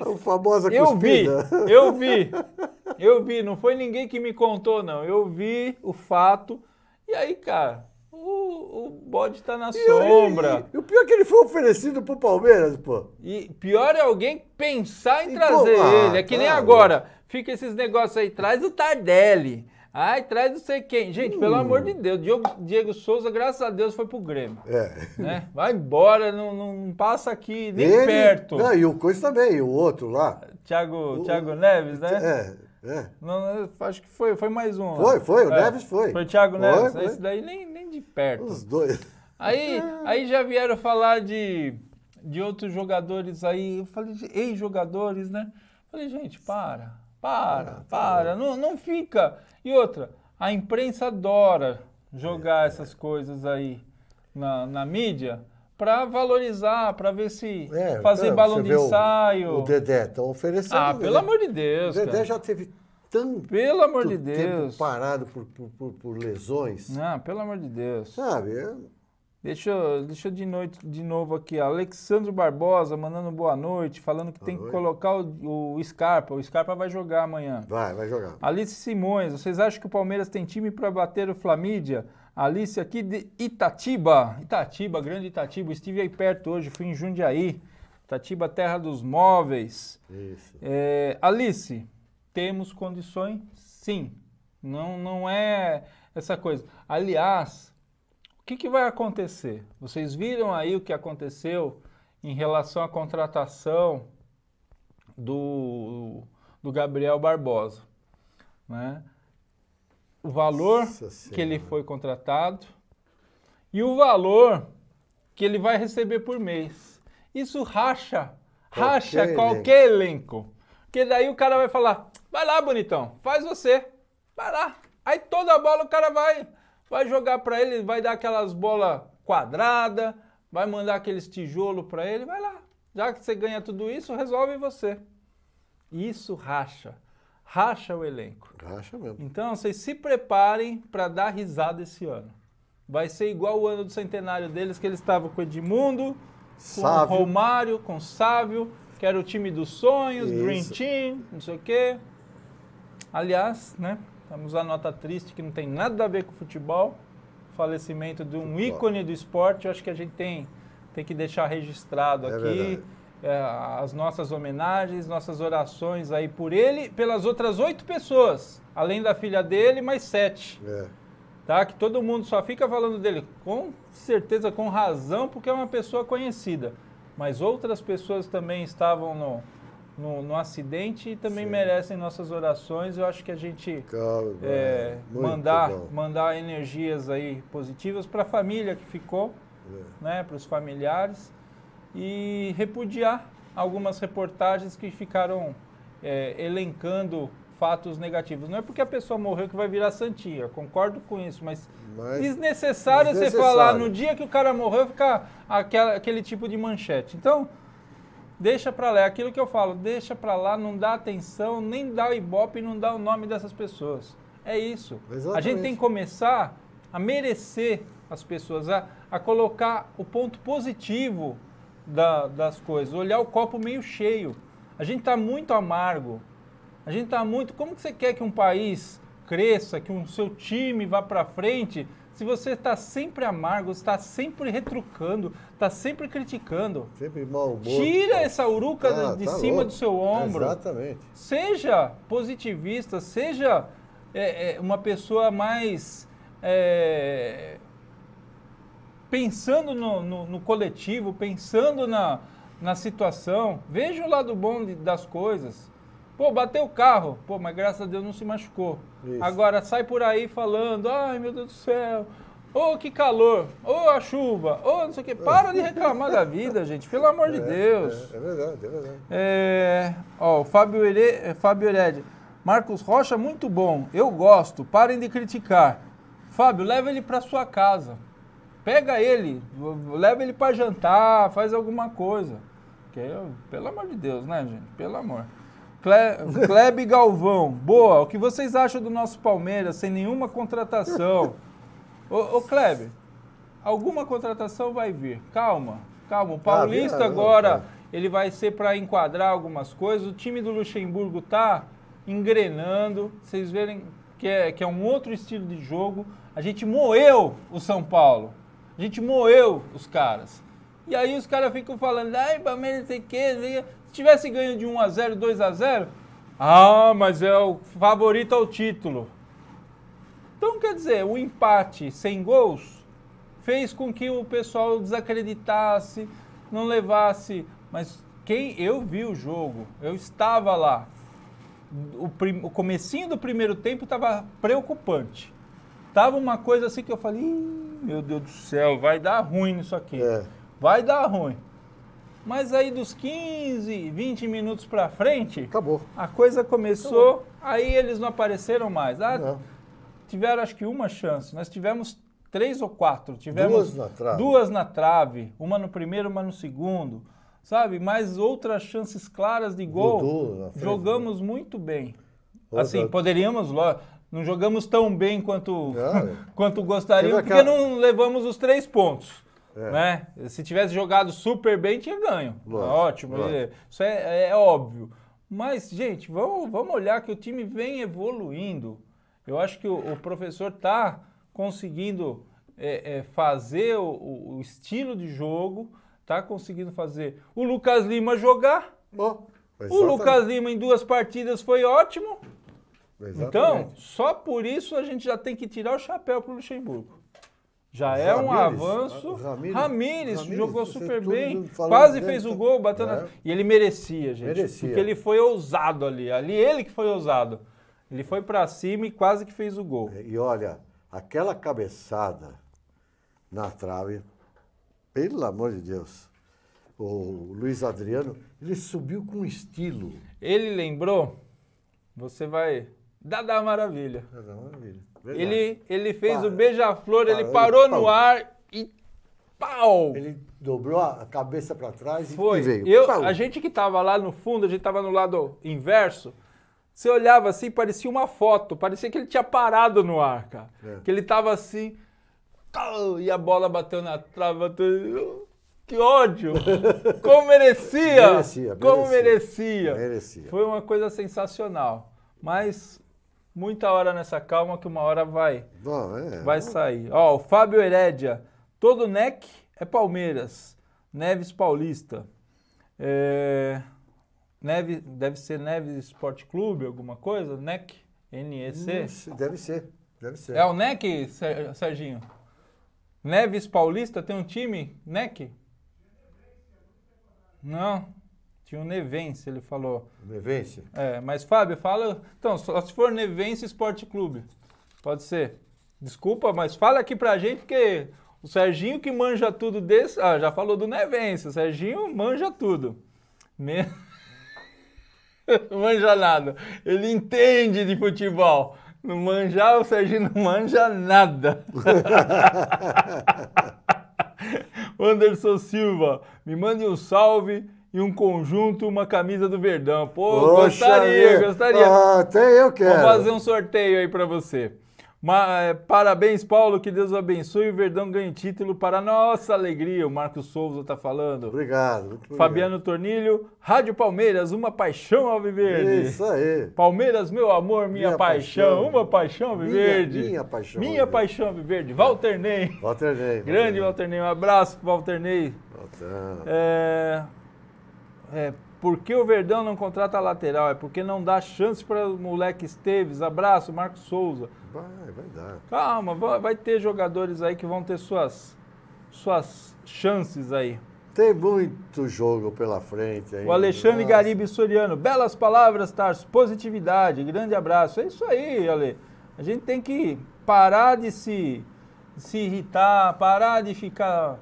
A: a famosa
B: eu vi,
A: cuspida.
B: eu vi, eu vi, não foi ninguém que me contou, não. Eu vi o fato, e aí, cara, o, o bode tá na sombra.
A: E, e o pior é que ele foi oferecido pro Palmeiras, pô.
B: E pior é alguém pensar em
A: Então,
B: trazer
A: ah,
B: ele. É que nem
A: tá
B: agora, fica esses negócios aí, traz o Tardelli. Ai, traz não sei quem. Gente, pelo
A: Hum.
B: amor de Deus, Diego, Diego Souza, graças a Deus, foi pro Grêmio.
A: É.
B: né? Vai embora, não, não passa aqui nem
A: Ele-
B: perto.
A: Não, e o Coisa também, o outro lá.
B: Thiago, Thiago Neves, né?
A: É, é.
B: Não, acho que foi, foi mais um.
A: Foi, foi, o
B: É,
A: Neves foi.
B: Foi o Thiago
A: Foi,
B: Neves.
A: foi.
B: Esse daí nem, nem de perto.
A: Os dois.
B: Aí, aí já vieram falar de, de outros jogadores aí. Eu falei, de ex-jogadores, né? Falei, gente, para, para, para. Não, não fica. E outra, a imprensa adora jogar essas coisas aí na, na mídia para valorizar, para ver se
A: É,
B: fazer
A: cara,
B: balão de
A: vê o-
B: ensaio.
A: O Dedé, estão oferecendo.
B: ah, pelo
A: Dedé.
B: amor de Deus,
A: O Dedé
B: cara.
A: já teve tanto
B: Pelo amor de
A: tempo
B: Deus.
A: parado por, por, por, por lesões.
B: Não, pelo amor de Deus.
A: Sabe? É-
B: Deixa, eu- deixa eu de, noite, de novo aqui. Alexandre Barbosa mandando boa noite, falando que tem que
A: noite.
B: colocar o, o Scarpa. O Scarpa vai jogar amanhã.
A: Vai, vai jogar.
B: Alice Simões, vocês acham que o Palmeiras tem time para bater o Flamídia? Alice aqui de Itatiba. Itatiba, grande Itatiba. Estive aí perto hoje, fui em Jundiaí. Itatiba, terra dos móveis.
A: Isso.
B: É, Alice, temos condições? Sim. Não, não é essa coisa. Aliás, que, que vai acontecer? Vocês viram aí o que aconteceu em relação à contratação do, do Gabriel Barbosa, né? O valor que ele foi contratado e o valor que ele vai receber por mês. Isso racha, racha
A: Qualquer
B: qualquer elenco. Porque daí o cara vai falar, vai lá, bonitão, faz você, vai lá. Aí toda a bola o cara vai, vai jogar pra ele, vai dar aquelas bolas quadradas, vai mandar aqueles tijolos pra ele, vai lá. Já que você ganha tudo isso, resolve você. Isso racha, racha o elenco.
A: Racha mesmo.
B: Então, vocês se preparem para dar risada esse ano. Vai ser igual o ano do centenário deles, que eles estavam com Edmundo, com
A: Sávio.
B: o Romário, com Sávio, que era o time dos sonhos, Dream
A: Isso.
B: Team, não sei o quê. Aliás, né, vamos a nota triste que não tem nada a ver com futebol. falecimento de um ícone do esporte, eu acho que a gente tem, tem que deixar registrado
A: É
B: aqui é, as nossas homenagens, nossas orações aí por ele, pelas outras oito pessoas, além da filha dele, mais sete
A: É.
B: tá? Que todo mundo só fica falando dele, com certeza, com razão, porque é uma pessoa conhecida. Mas outras pessoas também estavam no, no, no acidente e também
A: Sim.
B: merecem nossas orações. Eu acho que a gente
A: Calma,
B: é, mandar,
A: bom.
B: mandar energias aí positivas para a família que ficou,
A: É.
B: né? Para os familiares e repudiar algumas reportagens que ficaram é, elencando fatos negativos. Não é porque a pessoa morreu que vai virar santinha, concordo com isso, mas
A: Mas
B: desnecessário, você
A: desnecessário.
B: falar no dia que o cara morreu ficar aquele tipo de manchete. Então, deixa pra lá, é aquilo que eu falo, deixa pra lá, não dá atenção, nem dá o ibope, não dá o nome dessas pessoas. É isso. A
A: Exatamente.
B: gente tem que começar a merecer as pessoas, a, a colocar o ponto positivo da- das coisas, olhar o copo meio cheio. A gente está muito amargo. A gente está muito. Como que você quer que um país cresça, que o seu time vá para frente, se você está sempre amargo, está sempre retrucando, está sempre criticando?
A: sempre mau humor.
B: Tira essa uruca
A: Ah,
B: de
A: tá
B: cima
A: louco.
B: do seu ombro.
A: Exatamente.
B: Seja positivista, seja é, é, uma pessoa mais é, pensando no, no- no coletivo, pensando na, na situação. Veja o lado bom de- das coisas. Pô, bateu o carro, pô, mas graças a Deus não se machucou.
A: Isso.
B: Agora sai por aí falando, ai meu Deus do céu, ô que calor, ô a chuva, ô não sei o que. Para de reclamar da vida, gente, pelo amor de Deus.
A: É, é verdade, é verdade.
B: É, ó, o Fábio, Here, é, Fábio Hered. Marcos Rocha, muito bom. Eu gosto. Parem de criticar. Fábio, leva ele para sua casa. Pega ele, leva ele para jantar, faz alguma coisa. Que eu- pelo amor de Deus, né, gente? Pelo amor. Cle, Klebe Galvão, boa. O que vocês acham do nosso Palmeiras sem nenhuma contratação? Ô, ô Klebe, alguma contratação vai vir. Calma, calma. O Paulista
A: Ah,
B: agora
A: não,
B: ele vai ser para enquadrar algumas coisas. O time do Luxemburgo tá engrenando. Vocês verem que é, que é um outro estilo de jogo. A gente moeu o São Paulo. A gente moeu os caras. E aí os caras ficam falando, ai, Palmeiras não sei o quê, não sei o quê. Se tivesse ganho de 1x0, 2x0, ah, mas é o favorito ao título. Então, quer dizer, o empate sem gols fez com que o pessoal desacreditasse, não levasse. Mas quem eu vi o jogo, eu estava lá. O, prim, o comecinho do primeiro tempo estava preocupante. Tava uma coisa assim que eu falei, "Ih, meu Deus do céu, vai dar ruim nisso aqui.
A: É.
B: Vai dar ruim. Mas aí dos 15, 20 minutos para frente,
A: Acabou.
B: a coisa começou, aí eles não apareceram mais. Ah,
A: Não.
B: tiveram acho que uma chance. Nós tivemos três ou quatro. Tivemos
A: Duas na trave.
B: duas na trave, uma no primeiro, uma no segundo. Sabe? Mais outras chances claras de gol.
A: Dudu frente,
B: Jogamos muito bem.
A: Outra-
B: Assim, poderíamos, não jogamos tão bem quanto,
A: Não.
B: quanto gostaríamos, porque
A: aquela-
B: não levamos os três pontos.
A: É.
B: Né? Se tivesse jogado super bem, tinha ganho.
A: Lógico,
B: Ótimo,
A: lógico.
B: é- isso é, é óbvio. Mas, gente, vamos, vamos olhar que o time vem evoluindo. Eu acho que o, o professor está conseguindo é, é, fazer o, o- estilo de jogo, está conseguindo fazer o Lucas Lima jogar.
A: Bom,
B: O. Lucas Lima em duas partidas foi ótimo.
A: Exatamente.
B: Então, só por isso a gente já tem que tirar o chapéu para o Luxemburgo. Já é um
A: Ramires,
B: avanço.
A: ah, Ramires,
B: Ramires,
A: Ramires,
B: jogou super bem. Quase fez o gol, bateu na...
A: É.
B: E ele merecia, gente.
A: Merecia.
B: Porque ele foi ousado ali. Ali ele que foi ousado. Ele foi para cima e quase que fez o gol.
A: E olha, aquela cabeçada na trave, pelo amor de Deus, o Luiz Adriano, ele subiu com estilo.
B: Ele lembrou, você vai. Dada maravilha.
A: É uma maravilha. Verdade.
B: Ele, ele fez
A: Para.
B: o beija-flor, ele
A: Parou,
B: no ar e pau!
A: Ele dobrou a cabeça para trás e-
B: Foi.
A: veio.
B: Eu,
A: Pau.
B: a gente que tava lá no fundo, a gente tava no lado inverso. Você olhava assim, parecia uma foto, parecia que ele tinha parado no ar, cara.
A: É.
B: Que ele tava assim, e a bola bateu na trave, bateu. Que ódio! Como merecia!
A: Merecia,
B: Como
A: merecia!
B: Merecia. Foi uma coisa sensacional. Mas muita hora nessa calma que uma hora vai,
A: Bom, é.
B: vai sair. Ó, o Fábio Herédia, todo NEC é Palmeiras, Neves Paulista. É, Neve, deve ser Neves Esporte Clube, alguma coisa? NEC? NEC?
A: Deve ser, deve ser.
B: É o NEC, Ser- Serginho? Neves Paulista tem um time? NEC? Não, tinha o Nevense, ele falou.
A: Nevense.
B: É, mas Fábio, fala. Então, só se for Nevense Esporte Clube. Pode ser. Desculpa, mas fala aqui pra gente, porque o Serginho que manja tudo desse. Ah, já falou do Nevense. O Serginho manja tudo. Me... não manja nada. Ele entende de futebol. Não manjar, o Serginho não manja nada. Anderson Silva, me mande um salve e um conjunto, uma camisa do Verdão. Pô,
A: Poxa
B: gostaria, gostaria.
A: Ah, até eu quero.
B: Vou fazer um sorteio aí pra você. Ma- eh, parabéns, Paulo, que Deus o abençoe o Verdão ganhe título para nossa alegria. O Marcos Souza tá falando.
A: Obrigado. muito obrigado.
B: Fabiano Tornilho, Rádio Palmeiras, uma paixão alviverde.
A: Isso aí.
B: Palmeiras, meu amor, minha,
A: Minha
B: paixão,
A: paixão.
B: uma paixão alviverde.
A: Minha- minha paixão
B: Minha
A: alviverde.
B: paixão alviverde. Walter Ney.
A: Walter Ney.
B: Grande Walter Ney, um abraço Walter Ney.
A: Walter.
B: É, é, por que o Verdão não contrata lateral? É porque não dá chance para o moleque Esteves. Abraço, Marcos Souza.
A: Vai, vai dar.
B: Calma, va- vai ter jogadores aí que vão ter suas, suas chances aí.
A: Tem muito jogo pela frente ainda.
B: O Alexandre
A: Nossa.
B: Garibe Soriano. Belas palavras, Tarso. Positividade. Grande abraço. É isso aí, Ale. A gente tem que parar de se, de se irritar, parar de ficar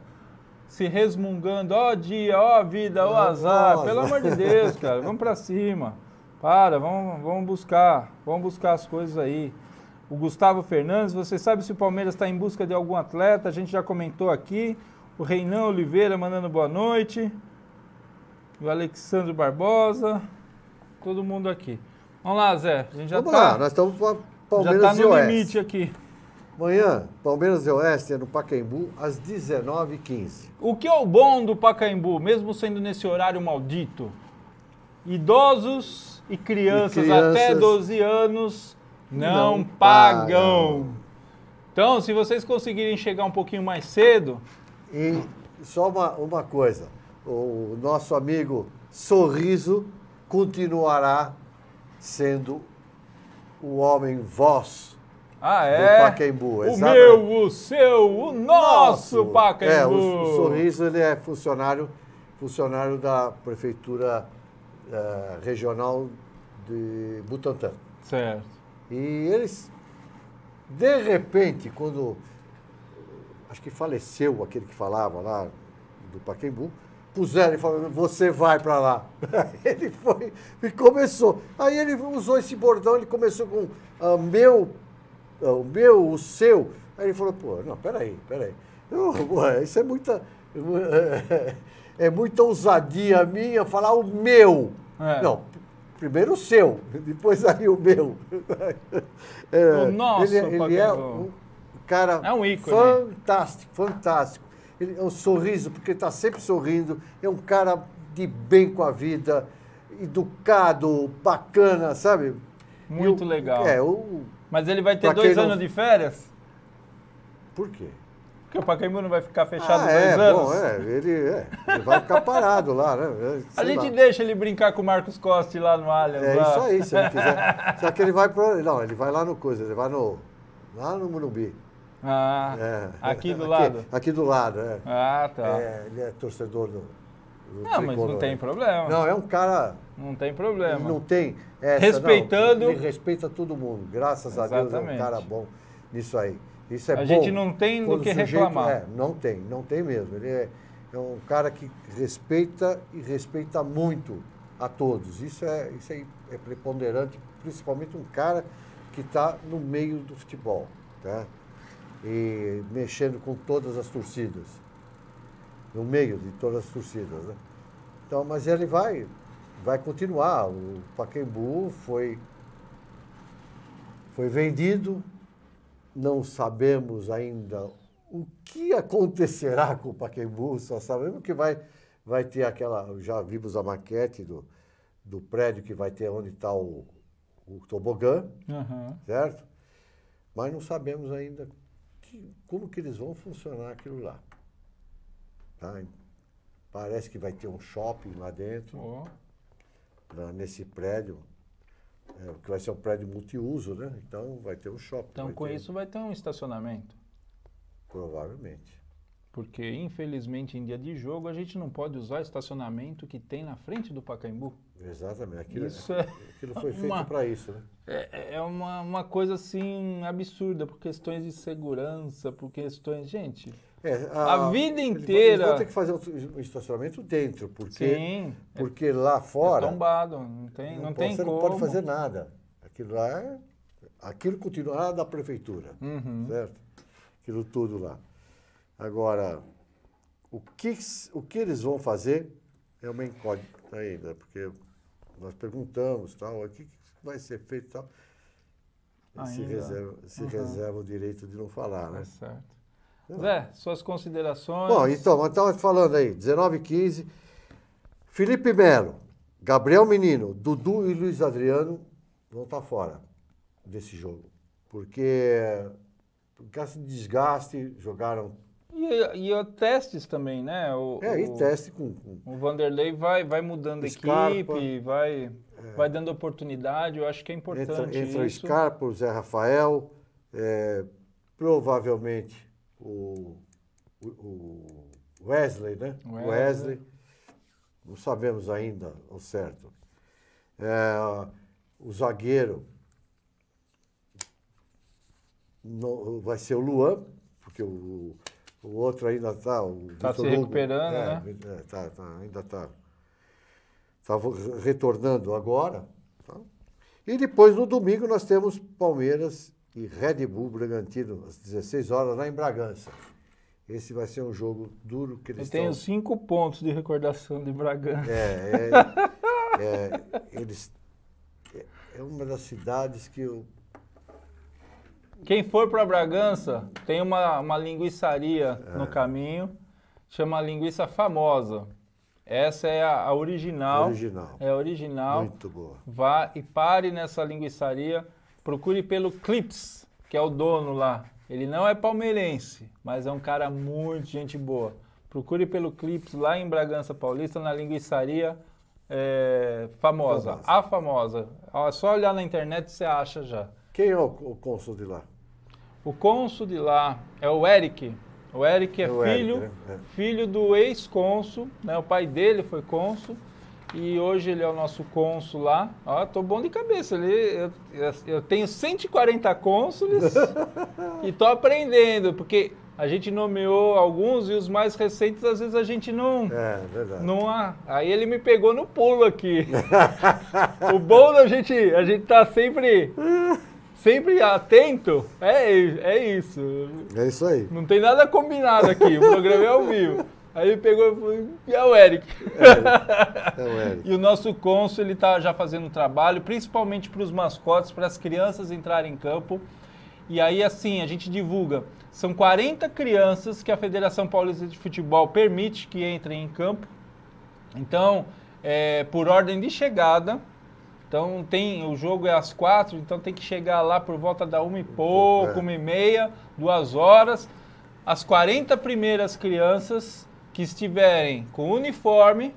B: se resmungando. Ó dia, ó vida, ó azar.
A: Nossa.
B: Pelo amor de Deus, cara. Vamos pra cima. Para, vamos, vamos buscar. Vamos buscar as coisas aí. O Gustavo Fernandes, você sabe se o Palmeiras está em busca de algum atleta? A gente já comentou aqui. O Reinan Oliveira mandando boa noite. O Alexandre Barbosa. Todo mundo aqui. Vamos lá, Zé. A gente já
A: Vamos
B: tá,
A: lá, nós estamos para
B: já
A: Palmeiras
B: tá no limite aqui.
A: Amanhã, Palmeiras e Oeste é no Pacaembu, às 19h15.
B: O que é o bom do Pacaembu, mesmo sendo nesse horário maldito? Idosos e crianças,
A: E crianças
B: até 12 anos não,
A: não
B: pagam.
A: pagam.
B: Então, se vocês conseguirem chegar um pouquinho mais cedo,
A: E só uma, uma coisa, o nosso amigo Sorriso continuará sendo o homem voz
B: ah é,
A: Pacaembu,
B: o
A: exatamente.
B: meu, o seu, o nosso Pacaembu.
A: É, o, o Sorriso ele é funcionário, funcionário da Prefeitura eh, Regional de Butantã.
B: Certo.
A: E eles, de repente, quando acho que faleceu aquele que falava lá do Paquembu, puseram e falaram, você vai para lá. ele foi e começou. Aí ele usou esse bordão, ele começou com ah, meu, o meu, o seu. Aí ele falou, pô, não, peraí, peraí. Eu, ué, isso é muita. É muita ousadia minha falar o meu.
B: É.
A: Não, primeiro o seu, depois aí o meu. É,
B: O nosso
A: ele, ele é um cara
B: É um ícone.
A: fantástico, fantástico. Ele é um sorriso, porque ele está sempre sorrindo. É um cara de bem com a vida, educado, bacana, sabe?
B: Muito
A: o-
B: legal.
A: É, o.
B: Mas ele vai ter
A: Pra
B: dois
A: quem não-
B: anos de férias?
A: Por quê?
B: Porque o Pacaembu não vai ficar fechado
A: ah,
B: dois
A: é,
B: anos?
A: bom, é, ele, é, ele vai ficar parado lá, né? É,
B: A
A: sei
B: gente
A: lá.
B: deixa ele brincar com o Marcos Costa lá no Allianz.
A: É
B: lá.
A: isso aí, se ele quiser. Só que ele vai para. Não, ele vai lá no coisa, ele vai no. Lá no Morumbi.
B: Ah,
A: É.
B: aqui do lado?
A: Aqui do lado, é.
B: Ah, tá.
A: É, ele é torcedor do. do
B: não, mas não
A: tricolor.
B: tem problema.
A: Não, é um cara.
B: Não tem
A: Ele
B: problema.
A: não tem. Essa,
B: Respeitando-
A: Não, ele respeita todo mundo. Graças a Deus é um
B: Exatamente.
A: cara bom nisso aí. Isso é
B: A
A: bom.
B: gente não tem do que
A: sujeito-
B: reclamar.
A: É, não tem, não tem mesmo. Ele é, é um cara que respeita e respeita muito a todos. Isso é, isso aí é preponderante, principalmente um cara que está no meio do futebol. Tá? E mexendo com todas as torcidas. No meio de todas as torcidas. Né? Então, mas ele vai, vai continuar. O Pacaembu foi, foi vendido, não sabemos ainda o que acontecerá com o Pacaembu, só sabemos que vai, vai ter aquela. Já vimos a maquete do, do prédio que vai ter onde está o, o tobogã,
B: Aham.
A: certo? Mas não sabemos ainda que- como que eles vão funcionar aquilo lá. Tá? Parece que vai ter um shopping lá dentro,
B: Ó,
A: lá nesse prédio, é, que vai ser um prédio multiuso, né? Então vai ter um shopping.
B: Então com
A: ter-
B: isso vai ter um estacionamento.
A: Provavelmente.
B: Porque, infelizmente, em dia de jogo, a gente não pode usar estacionamento que tem na frente do Pacaembu.
A: Exatamente. Aquilo,
B: Isso é,
A: aquilo foi feito para isso, né?
B: é, é uma, uma coisa, assim, absurda, por questões de segurança, por questões... Gente,
A: É,
B: A vida
A: eles vão-
B: inteira-
A: Eles vão ter que fazer um estacionamento dentro, porque,
B: sim,
A: porque lá
B: é
A: fora
B: tombado, não tem, não
A: pode-
B: tem
A: você
B: como.
A: não pode fazer nada. Aquilo lá é, aquilo continuará da prefeitura,
B: Uhum.
A: certo? Aquilo tudo lá. Agora, o que, o que eles vão fazer é uma incógnita ainda, porque nós perguntamos tal, o que que vai ser feito tal. Eles se
B: Ainda.
A: reserva, se
B: Uhum.
A: reserva o direito de não falar, né?
B: Tá certo. Zé, suas considerações.
A: Bom, então, nós estávamos falando aí, 19 e 15. Felipe Melo, Gabriel Menino, Dudu e Luiz Adriano vão estar fora desse jogo. Porque, por causa de desgaste, jogaram.
B: E, e o testes também, né? O,
A: É, e
B: o-
A: teste com. com-
B: O Vanderlei vai, vai mudando a equipe, vai, vai dando oportunidade. Eu acho que é
A: entra
B: importante
A: entra o
B: isso.
A: Scarpa, o Zé Rafael, é, provavelmente o, o- o Wesley, né?
B: Wesley.
A: Wesley. Não sabemos ainda ao certo. É, o zagueiro no- vai ser o Luan, porque o, o outro ainda está.
B: Tá se recuperando, né?
A: É, tá, tá, ainda está tá vo- retornando agora. tá? E depois, no domingo, nós temos Palmeiras e Red Bull Bragantino, às 16 horas, lá em Bragança. Esse vai ser um jogo duro que
B: Eu
A: eles
B: tenho
A: estão...
B: cinco pontos de recordação de Bragança.
A: É, é, é, eles... É uma das cidades que eu...
B: Quem for para Bragança, tem uma, uma linguiçaria
A: É.
B: no caminho, chama Linguiça Famosa. Essa é a, a original.
A: Original.
B: É a original.
A: Muito boa.
B: Vá e pare nessa linguiçaria. Procure pelo Clips, que é o dono lá. Ele não é palmeirense, mas é um cara muito gente boa. Procure pelo Clips lá em Bragança Paulista, na linguiçaria é, famosa.
A: Famosa.
B: A famosa. Ó, Só olhar na internet você acha já.
A: Quem é o, o cônsul de lá?
B: O cônsul de lá é o Eric. O Eric é,
A: É o Eric,
B: filho,
A: né? É.
B: filho do ex-cônsul, né? O pai dele foi cônsul e hoje ele é o nosso cônsul lá. Ó, tô bom de cabeça. Ele, eu, eu- tenho 140 cônsules e tô aprendendo, porque a gente nomeou alguns e os mais recentes às vezes a gente não
A: É, verdade.
B: não há. Aí ele me pegou no pulo aqui. o bom da gente, a gente tá sempre sempre atento. É, é isso.
A: É isso aí.
B: Não tem nada combinado aqui. O programa é ao vivo. Aí ele pegou e falou, e é o Eric.
A: É o Eric.
B: E o nosso cônsul, ele tá já fazendo um trabalho, principalmente para os mascotes, para as crianças entrarem em campo. E aí, assim, a gente divulga. São 40 crianças que a Federação Paulista de Futebol permite que entrem em campo. Então, é, por ordem de chegada. Então, tem o jogo é às quatro, então tem que chegar lá por volta da uma e pouco,
A: É.
B: uma e meia, duas horas. As 40 primeiras crianças que estiverem com uniforme,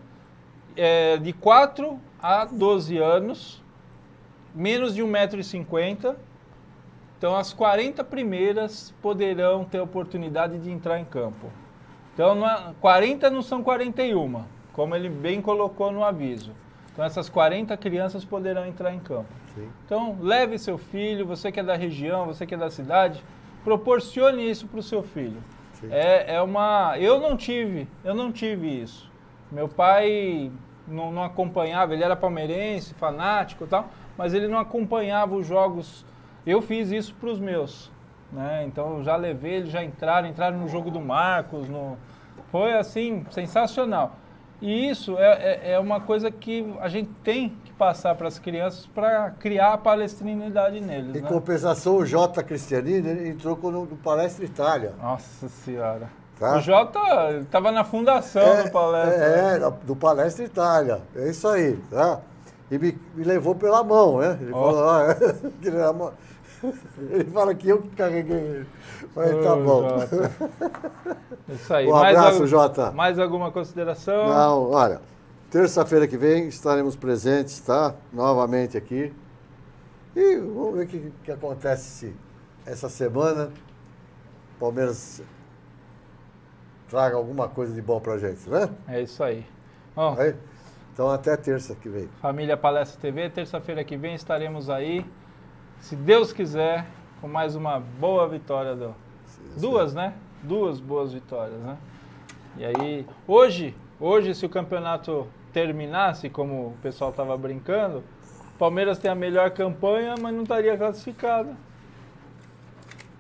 B: é, de 4 a 12 anos, menos de 1,50m. Então, as 40 primeiras poderão ter oportunidade de entrar em campo. Então, não é- 40 não são 41, como ele bem colocou no aviso. Então, essas 40 crianças poderão entrar em campo.
A: Sim.
B: Então, leve seu filho, você que é da região, você que é da cidade, proporcione isso para o seu filho. É, é uma. Eu não tive, eu não tive isso. Meu pai não, não acompanhava, ele era palmeirense, fanático e tal, mas ele não acompanhava os jogos. Eu fiz isso para os meus. Né? Então eu já levei, eles já entraram, entraram no jogo do Marcos, no... foi assim, sensacional. E isso é, é, é uma coisa que a gente tem que passar para as crianças para criar a palestrinidade neles.
A: Em
B: né?
A: compensação, o Jota Cristianini ele entrou no, no Palestra Itália.
B: Nossa senhora.
A: Tá.
B: O Jota estava na fundação do palestra.
A: É, é, do Palestra Itália. É isso aí, tá? e me, me levou pela mão, né? Ele
B: Ó.
A: falou, "Ah, que ele era mo-" ele fala que eu que carreguei ele. Mas tá bom.
B: Jota. Isso aí.
A: Um
B: mais
A: abraço,
B: algu-
A: Jota.
B: Mais alguma consideração?
A: Não, olha, terça-feira que vem estaremos presentes, tá? Novamente aqui. E vamos ver o que, que acontece essa semana Palmeiras traga alguma coisa de bom pra gente, né?
B: É isso aí. Ó,
A: Aí, então até terça que vem.
B: Família Palestra TV, terça-feira que vem estaremos aí, se Deus quiser, com mais uma boa vitória do, Duas, né? Duas boas vitórias, né? E aí, hoje, hoje se o campeonato terminasse, como o pessoal estava brincando, o Palmeiras tem a melhor campanha, mas não estaria classificado.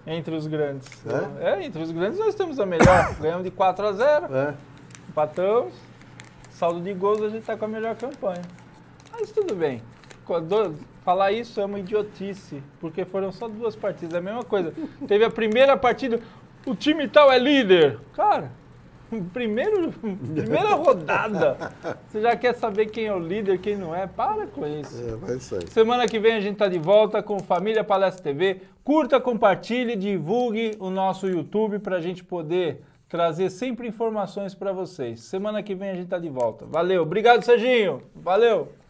B: Entre os grandes. É? entre os grandes nós temos a melhor. Ganhamos de 4 a 0,
A: É,
B: empatamos. Saldo de gols a gente está com a melhor campanha. Mas tudo bem. Quando- Falar isso é uma idiotice, porque foram só duas partidas. É a mesma coisa. Teve a primeira partida, o time tal é líder. Cara, primeiro, primeira rodada. Você já quer saber quem é o líder, quem não é? Para com isso.
A: é, isso aí.
B: Semana que vem a gente está de volta com Família Palestra TV. Curta, compartilhe, divulgue o nosso YouTube para a gente poder trazer sempre informações para vocês. Semana que vem a gente está de volta. Valeu. Obrigado, Serginho. Valeu.